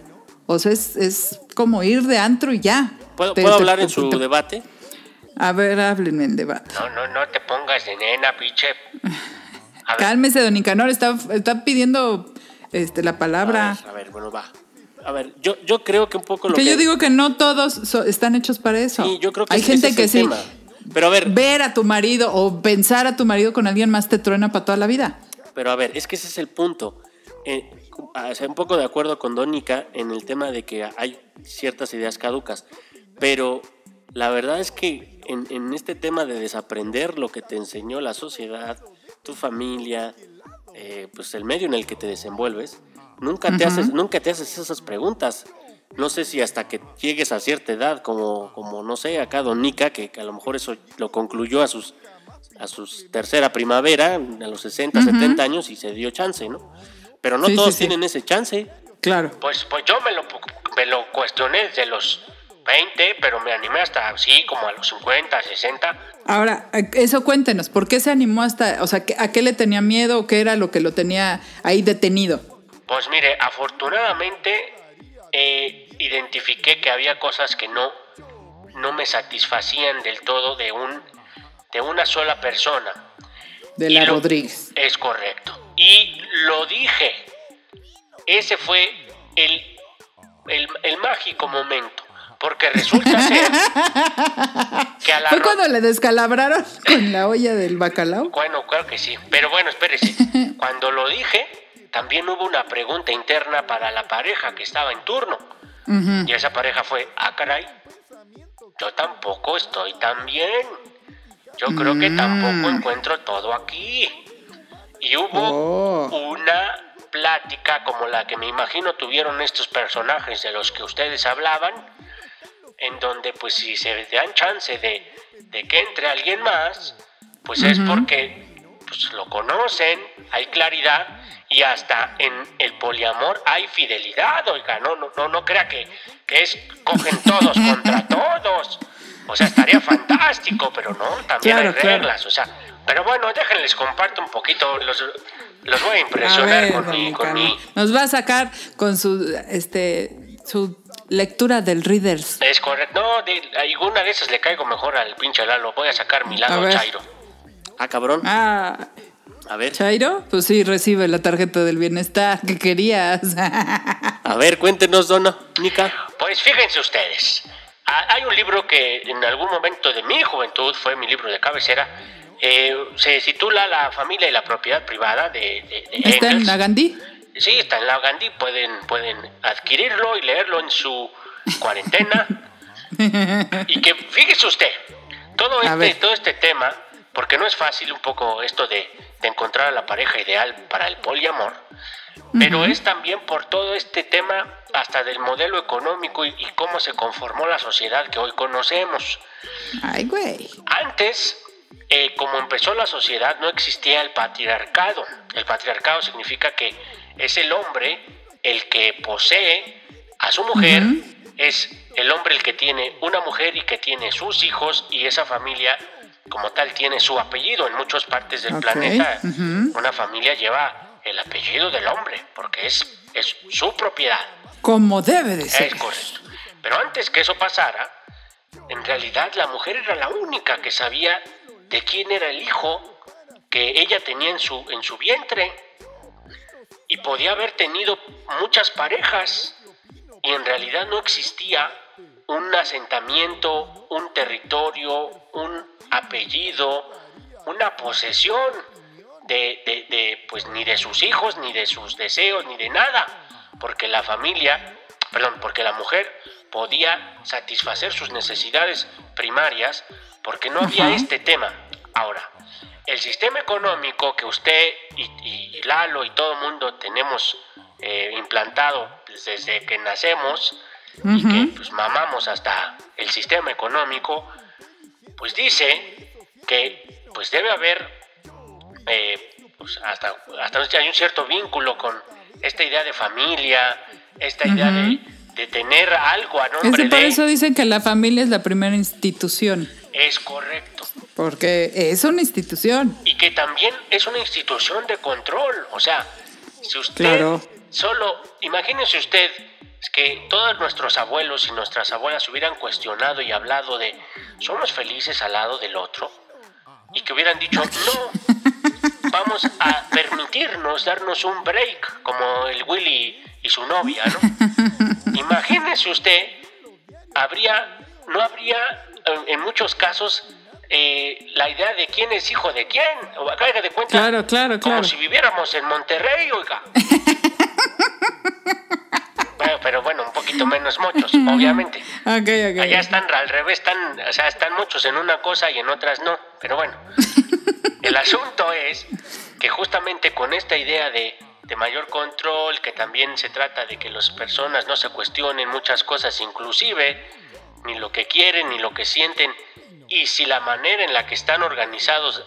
O sea, es, es como ir de antro y ya. ¿Puedo, Te- puedo te- hablar en su te- debate? A ver, háblenme en debate. No, no, no te pongas de nena, pinche. [laughs] Cálmese, don Nicanor, está, está pidiendo este, la A palabra. ver, a ver, bueno, va. A ver, yo, yo creo que un poco lo que que... yo digo que no todos so- están hechos para eso. Sí, yo creo que Hay gente ese que es el sí. tema. Pero a ver, Ver a tu marido o pensar a tu marido con alguien más te truena para toda la vida. Pero a ver, es que ese es el punto. Eh, o sea, un poco de acuerdo con Dónica en el tema de que hay ciertas ideas caducas. Pero la verdad es que en, en este tema de desaprender lo que te enseñó la sociedad, tu familia, eh, pues el medio en el que te desenvuelves, nunca te, haces, nunca te haces esas preguntas. No sé si hasta que llegues a cierta edad, como, como no sé, acá Donica, que, que a lo mejor eso lo concluyó a sus a su tercera primavera, a los 60, 70 años, y se dio chance, ¿no? Pero no Sí, todos sí, sí. tienen ese chance. Claro. pues, pues yo me lo, me lo cuestioné desde los 20, pero me animé hasta así, como a los 50, 60. Ahora, eso cuéntenos, ¿por qué se animó hasta, o sea, ¿qué- ¿a qué le tenía miedo o qué era lo que lo tenía ahí detenido? Pues mire, afortunadamente eh, identifiqué que había cosas que no, no me satisfacían del todo de, un, de una sola persona. De la lo- Rodríguez. Es correcto. Y lo dije. Ese fue el, el, el mágico momento. Porque resulta [laughs] ser que a la ¿Fue cuando le descalabraron con la olla del bacalao? Bueno, claro que sí. Pero bueno, espérese. [laughs] Cuando lo dije, también hubo una pregunta interna para la pareja que estaba en turno. Y esa pareja fue, ah, caray, yo tampoco estoy tan bien. Yo creo que tampoco encuentro todo aquí. Y hubo Oh. una plática como la que me imagino tuvieron estos personajes de los que ustedes hablaban, en donde pues si se dan chance de, de que entre alguien más, pues es porque pues, lo conocen, hay claridad y hasta en el poliamor hay fidelidad, oiga, no, no, no, no crea que, que es cogen todos [laughs] contra todos. O sea, estaría fantástico, pero no, también Claro, hay claro. reglas, o sea, pero bueno, déjenles comparto un poquito los, Los voy a A impresionar ver, con, mi, con mi... Nos va a sacar con su, este, su lectura del Readers. Es correcto. No, de alguna de esas le caigo mejor al pinche Lalo. Voy a sacar mi A lado. Chairo. Ah, cabrón. Ah, A ver, Chairo, pues sí, recibe la tarjeta del bienestar que querías. a ver, cuéntenos, dona Nica. Pues fíjense ustedes. ha- Hay un libro que en algún momento de mi juventud fue mi libro de cabecera. eh, se titula La familia y la propiedad privada de, de, de ¿Está en la Gandhi? Sí, está en la Gandhi. Pueden, pueden adquirirlo y leerlo en su cuarentena. [laughs] y que fíjese usted, todo este, todo este tema, porque no es fácil un poco esto de, de encontrar a la pareja ideal para el poliamor, pero es también por todo este tema hasta del modelo económico y, y cómo se conformó la sociedad que hoy conocemos. Ay, güey. Antes, eh, como empezó la sociedad, no existía el patriarcado. El patriarcado significa que es el hombre el que posee a su mujer, es el hombre el que tiene una mujer y que tiene sus hijos y esa familia como tal tiene su apellido. En muchas partes del planeta una familia lleva el apellido del hombre porque es, es su propiedad. Como debe de ser. Es correcto. Pero antes que eso pasara, en realidad la mujer era la única que sabía de quién era el hijo que ella tenía en su, en su vientre. Y podía haber tenido muchas parejas. Y en realidad no existía un asentamiento, un territorio, un apellido, una posesión de, de- de, pues ni de sus hijos, ni de sus deseos, ni de nada, porque la familia, perdón, porque la mujer podía satisfacer sus necesidades primarias, porque no había este tema. Ahora, el sistema económico que usted y, y Lalo y todo el mundo tenemos eh, implantado desde que nacemos y que pues, mamamos hasta el sistema económico, pues dice que pues debe haber eh, pues hasta, hasta hay un cierto vínculo con esta idea de familia, esta idea de, de tener algo a Es nombre que por de... eso dicen que la familia es la primera institución. Es correcto. Porque es una institución. Y que también es una institución de control. O sea, si usted Claro. Solo, imagínese usted que todos nuestros abuelos y nuestras abuelas hubieran cuestionado y hablado de, ¿somos felices al lado del otro? Y que hubieran dicho, no, vamos a permitirnos darnos un break, como el Willy y su novia, ¿no? [laughs] Imagínese usted, habría, no habría en, en muchos casos eh, la idea de quién es hijo de quién. O haga de cuenta, Claro, claro, como si viviéramos en Monterrey, oiga. [laughs] Bueno, pero bueno, un poquito menos muchos, obviamente. [laughs] Allá están al revés, están, o sea, están muchos en una cosa y en otras no. Pero bueno, [laughs] el asunto es que justamente con esta idea de, de mayor control, que también se trata de que las personas no se cuestionen muchas cosas, inclusive ni lo que quieren, ni lo que sienten, y si la manera en la que están organizados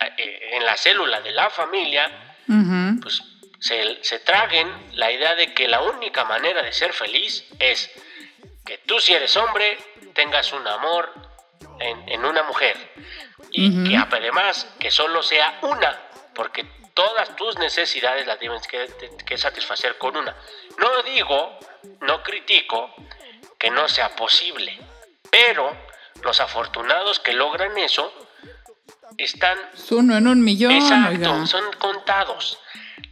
eh, en la célula de la familia, Ujú. pues se, se traguen la idea de que la única manera de ser feliz es que tú si eres hombre tengas un amor en, en una mujer y que además que solo sea una, porque todas tus necesidades las tienes que, que satisfacer con una. No digo, no critico que no sea posible, pero los afortunados que logran eso están Es uno en un millón, Exacto, oiga. son contados.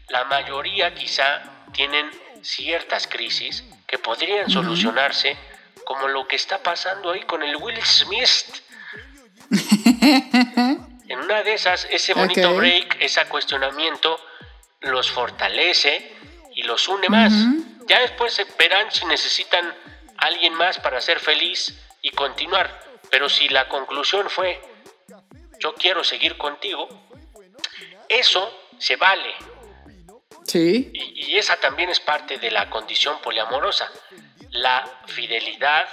La mayoría quizá tienen ciertas crisis que podrían solucionarse como lo que está pasando ahí con el Will Smith. [laughs] en una de esas, ese bonito break, ese cuestionamiento, los fortalece y los une más. Ya después verán si necesitan alguien más para ser feliz y continuar. Pero si la conclusión fue, yo quiero seguir contigo, eso se vale. Sí. Y, y esa también es parte de la condición poliamorosa. La fidelidad,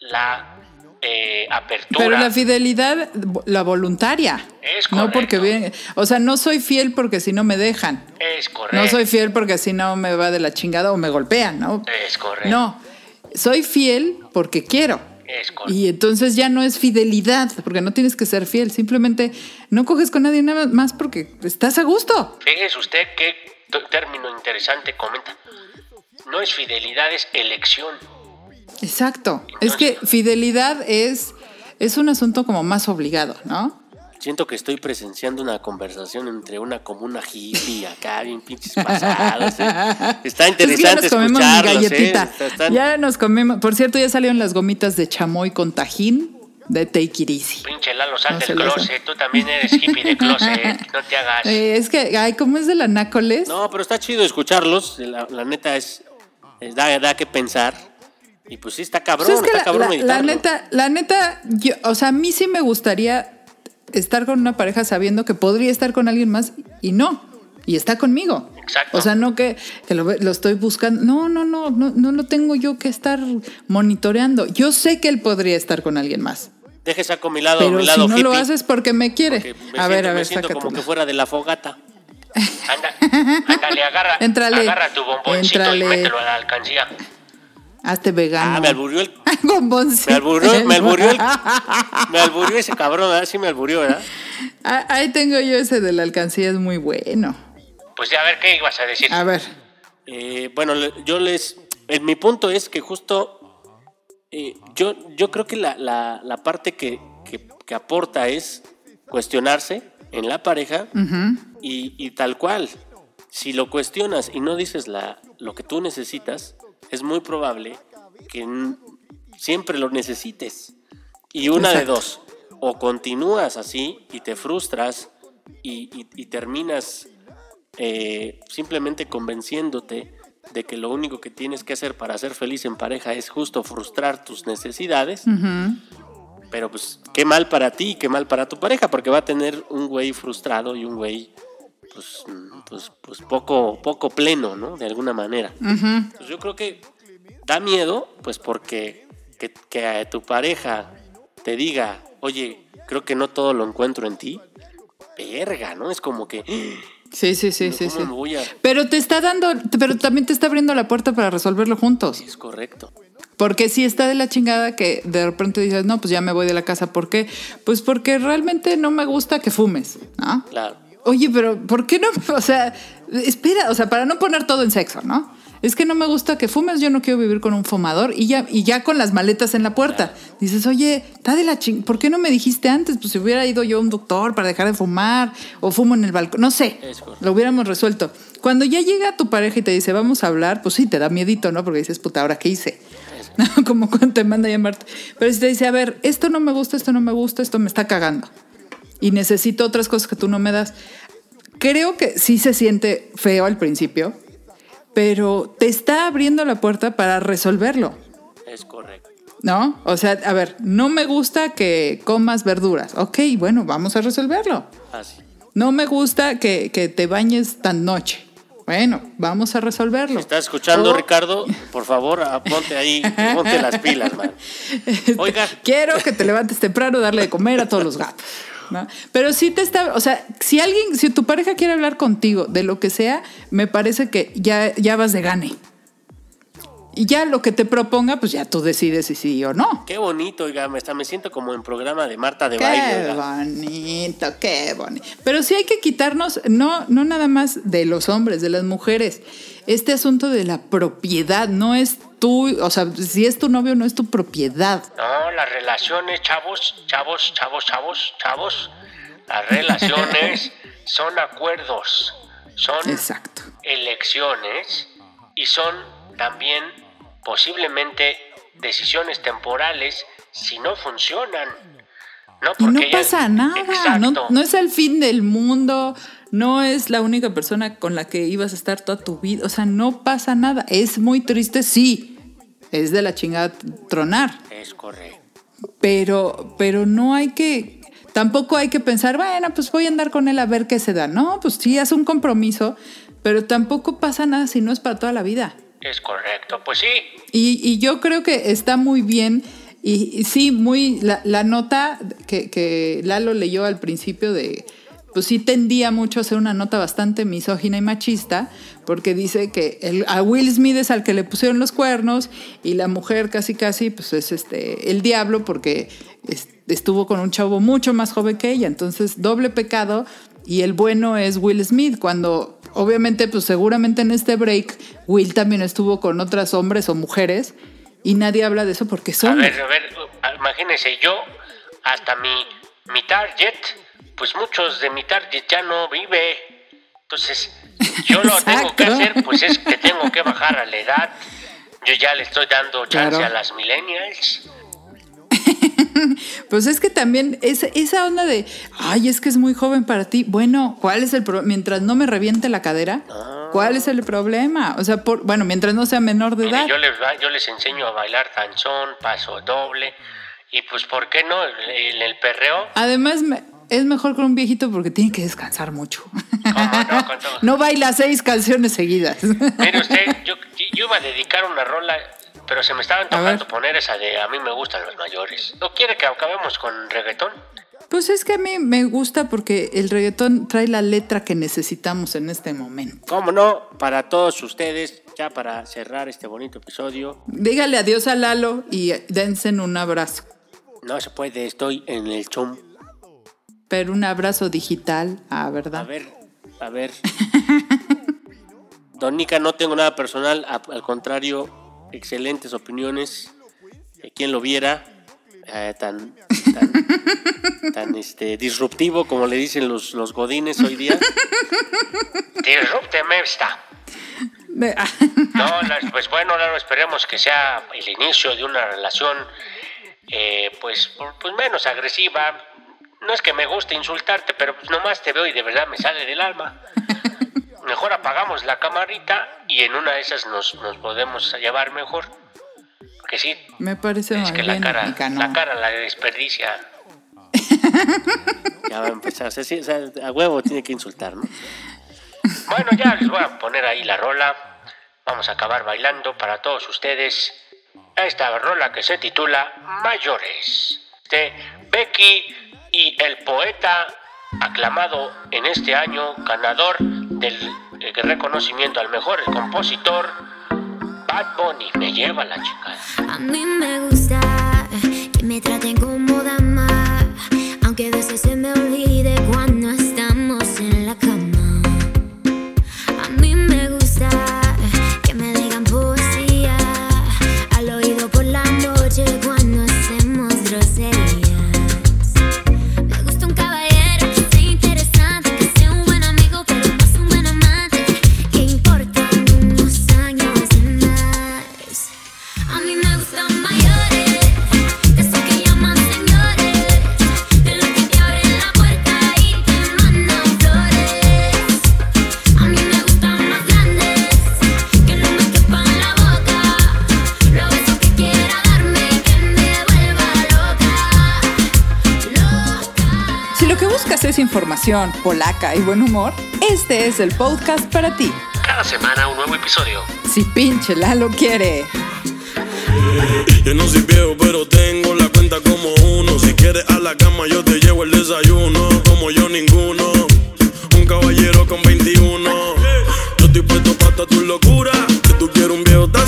la eh, apertura. Pero la fidelidad, la voluntaria. Es No porque correcto. bien. O sea, no soy fiel porque si no me dejan. es correcto. No soy fiel porque si no me va de la chingada o me golpean, ¿no? Es correcto. No. Soy fiel porque quiero. Es. Y entonces ya no es fidelidad, porque no tienes que ser fiel, simplemente no coges con nadie nada más porque estás a gusto. Fíjese usted qué término interesante comenta. No es fidelidad, es elección. Exacto. Es que fidelidad es, es un asunto como más obligado, ¿no? Siento que estoy presenciando una conversación entre una comuna hippie acá, bien pinches pasados. ¿eh? Está Es que ya interesante nos comemos mi escucharlos, ¿eh? galletita. Está- están- Ya nos comemos. Por cierto, ya salieron las gomitas de chamoy con tajín de Take It Easy. Pinche Lalo, sal No del closet. Tú también eres hippie de closet. [laughs] No te hagas. Eh, es que, ay, ¿cómo es de la nácoles? No, pero está chido escucharlos. La, la neta es, es- da, da que pensar. Y pues sí, está cabrón, Pues es que está la, cabrón la- la neta, la neta, yo, o sea, a mí sí me gustaría estar con una pareja sabiendo que podría estar con alguien más y no. Y está conmigo. Exacto. O sea, no que, que lo, lo estoy buscando. No, no, no, no, no lo tengo yo que estar monitoreando. Yo sé que él podría estar con alguien más. Deje saco mi lado, Pero mi si lado no hippie. lo haces porque me quiere. porque me A siento, ver, a me ver, siento como que fuera de la fogata. [laughs] Anda, ándale, agarra, agarra tu bomboncito éntrale. y mételo a la alcancía. Hazte vegano. Ah, me alburió el... [laughs] Bomboncito. Me alburió, me alburió el... [laughs] Me alburió ese cabrón, ¿verdad? Sí me alburió, ¿verdad? Ah, Ahí tengo yo ese de la alcancía, es muy bueno. Pues ya, a ver qué ibas a decir. A ver. Eh, bueno, yo les... eh, mi punto es que justo... eh, yo, yo creo que la, la- la parte que, que- que aporta es cuestionarse en la pareja y, y tal cual. Si lo cuestionas y no dices la, lo que tú necesitas, es muy probable que siempre lo necesites. Y una de dos, o continúas así y te frustras y, y- y terminas eh, simplemente convenciéndote de que lo único que tienes que hacer para ser feliz en pareja es justo frustrar tus necesidades. Pero pues qué mal para ti y qué mal para tu pareja, porque va a tener un güey frustrado y un güey pues, pues, pues poco, poco pleno, ¿no? De alguna manera. Pues yo creo que da miedo, pues porque que, que a tu pareja te diga, oye, creo que no todo lo encuentro en ti. Verga, ¿no? Es como que, Sí, sí, sí, sí, ¿cómo sí. Pero te está dando, pero también te está abriendo la puerta para resolverlo juntos. Es correcto. Porque si está de la chingada que de repente dices, no, pues ya me voy de la casa. ¿Por qué? Pues porque realmente no me gusta que fumes, ¿no? Claro. Oye, pero ¿por qué no? [laughs] O sea, espera, o sea, para no poner todo en sexo, ¿no? Es que no me gusta que fumes, yo no quiero vivir con un fumador y ya, y ya con las maletas en la puerta. Dices, oye, está de la ching, ¿por qué no me dijiste antes? Pues si hubiera ido yo a un doctor para dejar de fumar o fumo en el balcón, no sé, lo hubiéramos resuelto. Cuando ya llega tu pareja y te dice, vamos a hablar, pues sí, te da miedito, ¿no? Porque dices, puta, ¿ahora qué hice? [laughs] Como cuando te manda a llamarte. Pero si te dice, a ver, esto no me gusta, esto no me gusta, esto me está cagando. Y necesito otras cosas que tú no me das. Creo que sí se siente feo al principio, pero te está abriendo la puerta para resolverlo, Es correcto. ¿no? O sea, a ver, no me gusta que comas verduras. Ok, bueno, vamos a resolverlo. Así. No me gusta que, que te bañes tan noche. Bueno, vamos a resolverlo. ¿Estás escuchando, Ricardo? Por favor, ah, ponte ahí, [laughs] ponte las pilas, man. Oiga. Quiero que te levantes temprano, darle de comer a todos los gatos. ¿No? Pero sí te está, o sea, si alguien, si tu pareja quiere hablar contigo de lo que sea, me parece que ya, ya vas de gane. Y ya lo que te proponga, pues ya tú decides si sí o no. Qué bonito, oiga, me, está, me siento como en programa de Marta de Qué baile. oiga. bonito, qué bonito. Pero sí hay que quitarnos, no, no nada más de los hombres, de las mujeres. Este asunto de la propiedad no es tú, o sea, si es tu novio, no es tu propiedad. No, las relaciones, chavos, chavos, chavos, chavos, chavos. Las relaciones [laughs] son acuerdos, son Exacto. elecciones y son también posiblemente decisiones temporales si no funcionan. No, Y no pasa nada, no, no es el fin del mundo, no es la única persona con la que ibas a estar toda tu vida, o sea, no pasa nada. Es muy triste, sí, es de la chingada tronar, Es correcto. pero, pero no hay que, tampoco hay que pensar, bueno, pues voy a andar con él a ver qué se da. No, pues sí, haz un compromiso, pero tampoco pasa nada si no es para toda la vida. Es correcto, pues sí. Y, y yo creo que está muy bien. Y, y sí, muy. La, la nota que, que Lalo leyó al principio de. Pues sí tendía mucho a hacer una nota bastante misógina y machista, porque dice que a Will Smith es al que le pusieron los cuernos y la mujer casi casi pues es este el diablo porque es- estuvo con un chavo mucho más joven que ella, entonces doble pecado y el bueno es Will Smith cuando obviamente pues seguramente en este break Will también estuvo con otras hombres o mujeres y nadie habla de eso porque A son ver, a ver, imagínense, yo hasta mi, mi target, pues muchos de mi target ya no vive. Entonces, yo lo tengo que hacer, pues es que tengo que bajar a la edad. Yo ya le estoy dando chance Claro. a las millennials. [laughs] Pues es que también esa, esa onda de, ay, es que es muy joven para ti. Bueno, ¿cuál es el problema? Mientras no me reviente la cadera, ¿cuál es el problema? O sea, por, bueno, mientras no sea menor de edad. yo les, yo les enseño a bailar danzón, paso doble. Y pues, ¿por qué no? En el perreo, Además, me- es mejor con un viejito porque tiene que descansar mucho. ¿cómo no? Con todo- [laughs] No baila seis canciones seguidas. Mire usted, [laughs] yo, yo iba a dedicar una rola, pero se me estaban tocando poner esa de A mí me gustan los mayores. ¿No quiere que acabemos con reggaetón? Pues es que a mí me gusta porque el reggaetón trae la letra que necesitamos en este momento. ¿Cómo no? Para todos ustedes, ya para cerrar este bonito episodio. Dígale adiós a Lalo y dense un abrazo. No se puede, estoy en el chum. Pero un abrazo digital, ah, ¿verdad? A ver, a ver. Don Nica, no tengo nada personal, al contrario, excelentes opiniones. Eh, Quien lo viera, eh, tan, tan, [laughs] tan, este, disruptivo como le dicen los, los godines hoy día. Disrúpteme esta. De- ah, No, pues bueno, Lalo, esperemos que sea el inicio de una relación eh, pues, pues menos agresiva. No es que me guste insultarte, pero pues nomás te veo y de verdad me sale del alma. Mejor apagamos la camarita y en una de esas nos, nos podemos llevar mejor. Porque sí, me parece es que la cara, la cara la desperdicia. Ya va a empezar. O sea, sí, o sea, a huevo tiene que insultar, ¿no? Bueno, ya les voy a poner ahí la rola. Vamos a acabar bailando para todos ustedes. Esta rola que se titula Mayores. De Becky y el poeta aclamado en este año, ganador del eh, reconocimiento al mejor compositor, Bad Bunny. Me lleva la chingada. A mí me gusta que me traten como polaca y buen humor, este es el podcast para ti. Cada semana un nuevo episodio. Si pinche Lalo quiere. Yo no soy viejo, pero tengo la cuenta como uno. Si quieres a la cama, yo te llevo el desayuno. Como yo, ninguno. Un caballero con 21. Yo estoy puesto para tu locura. Si tú quieres un viejo, te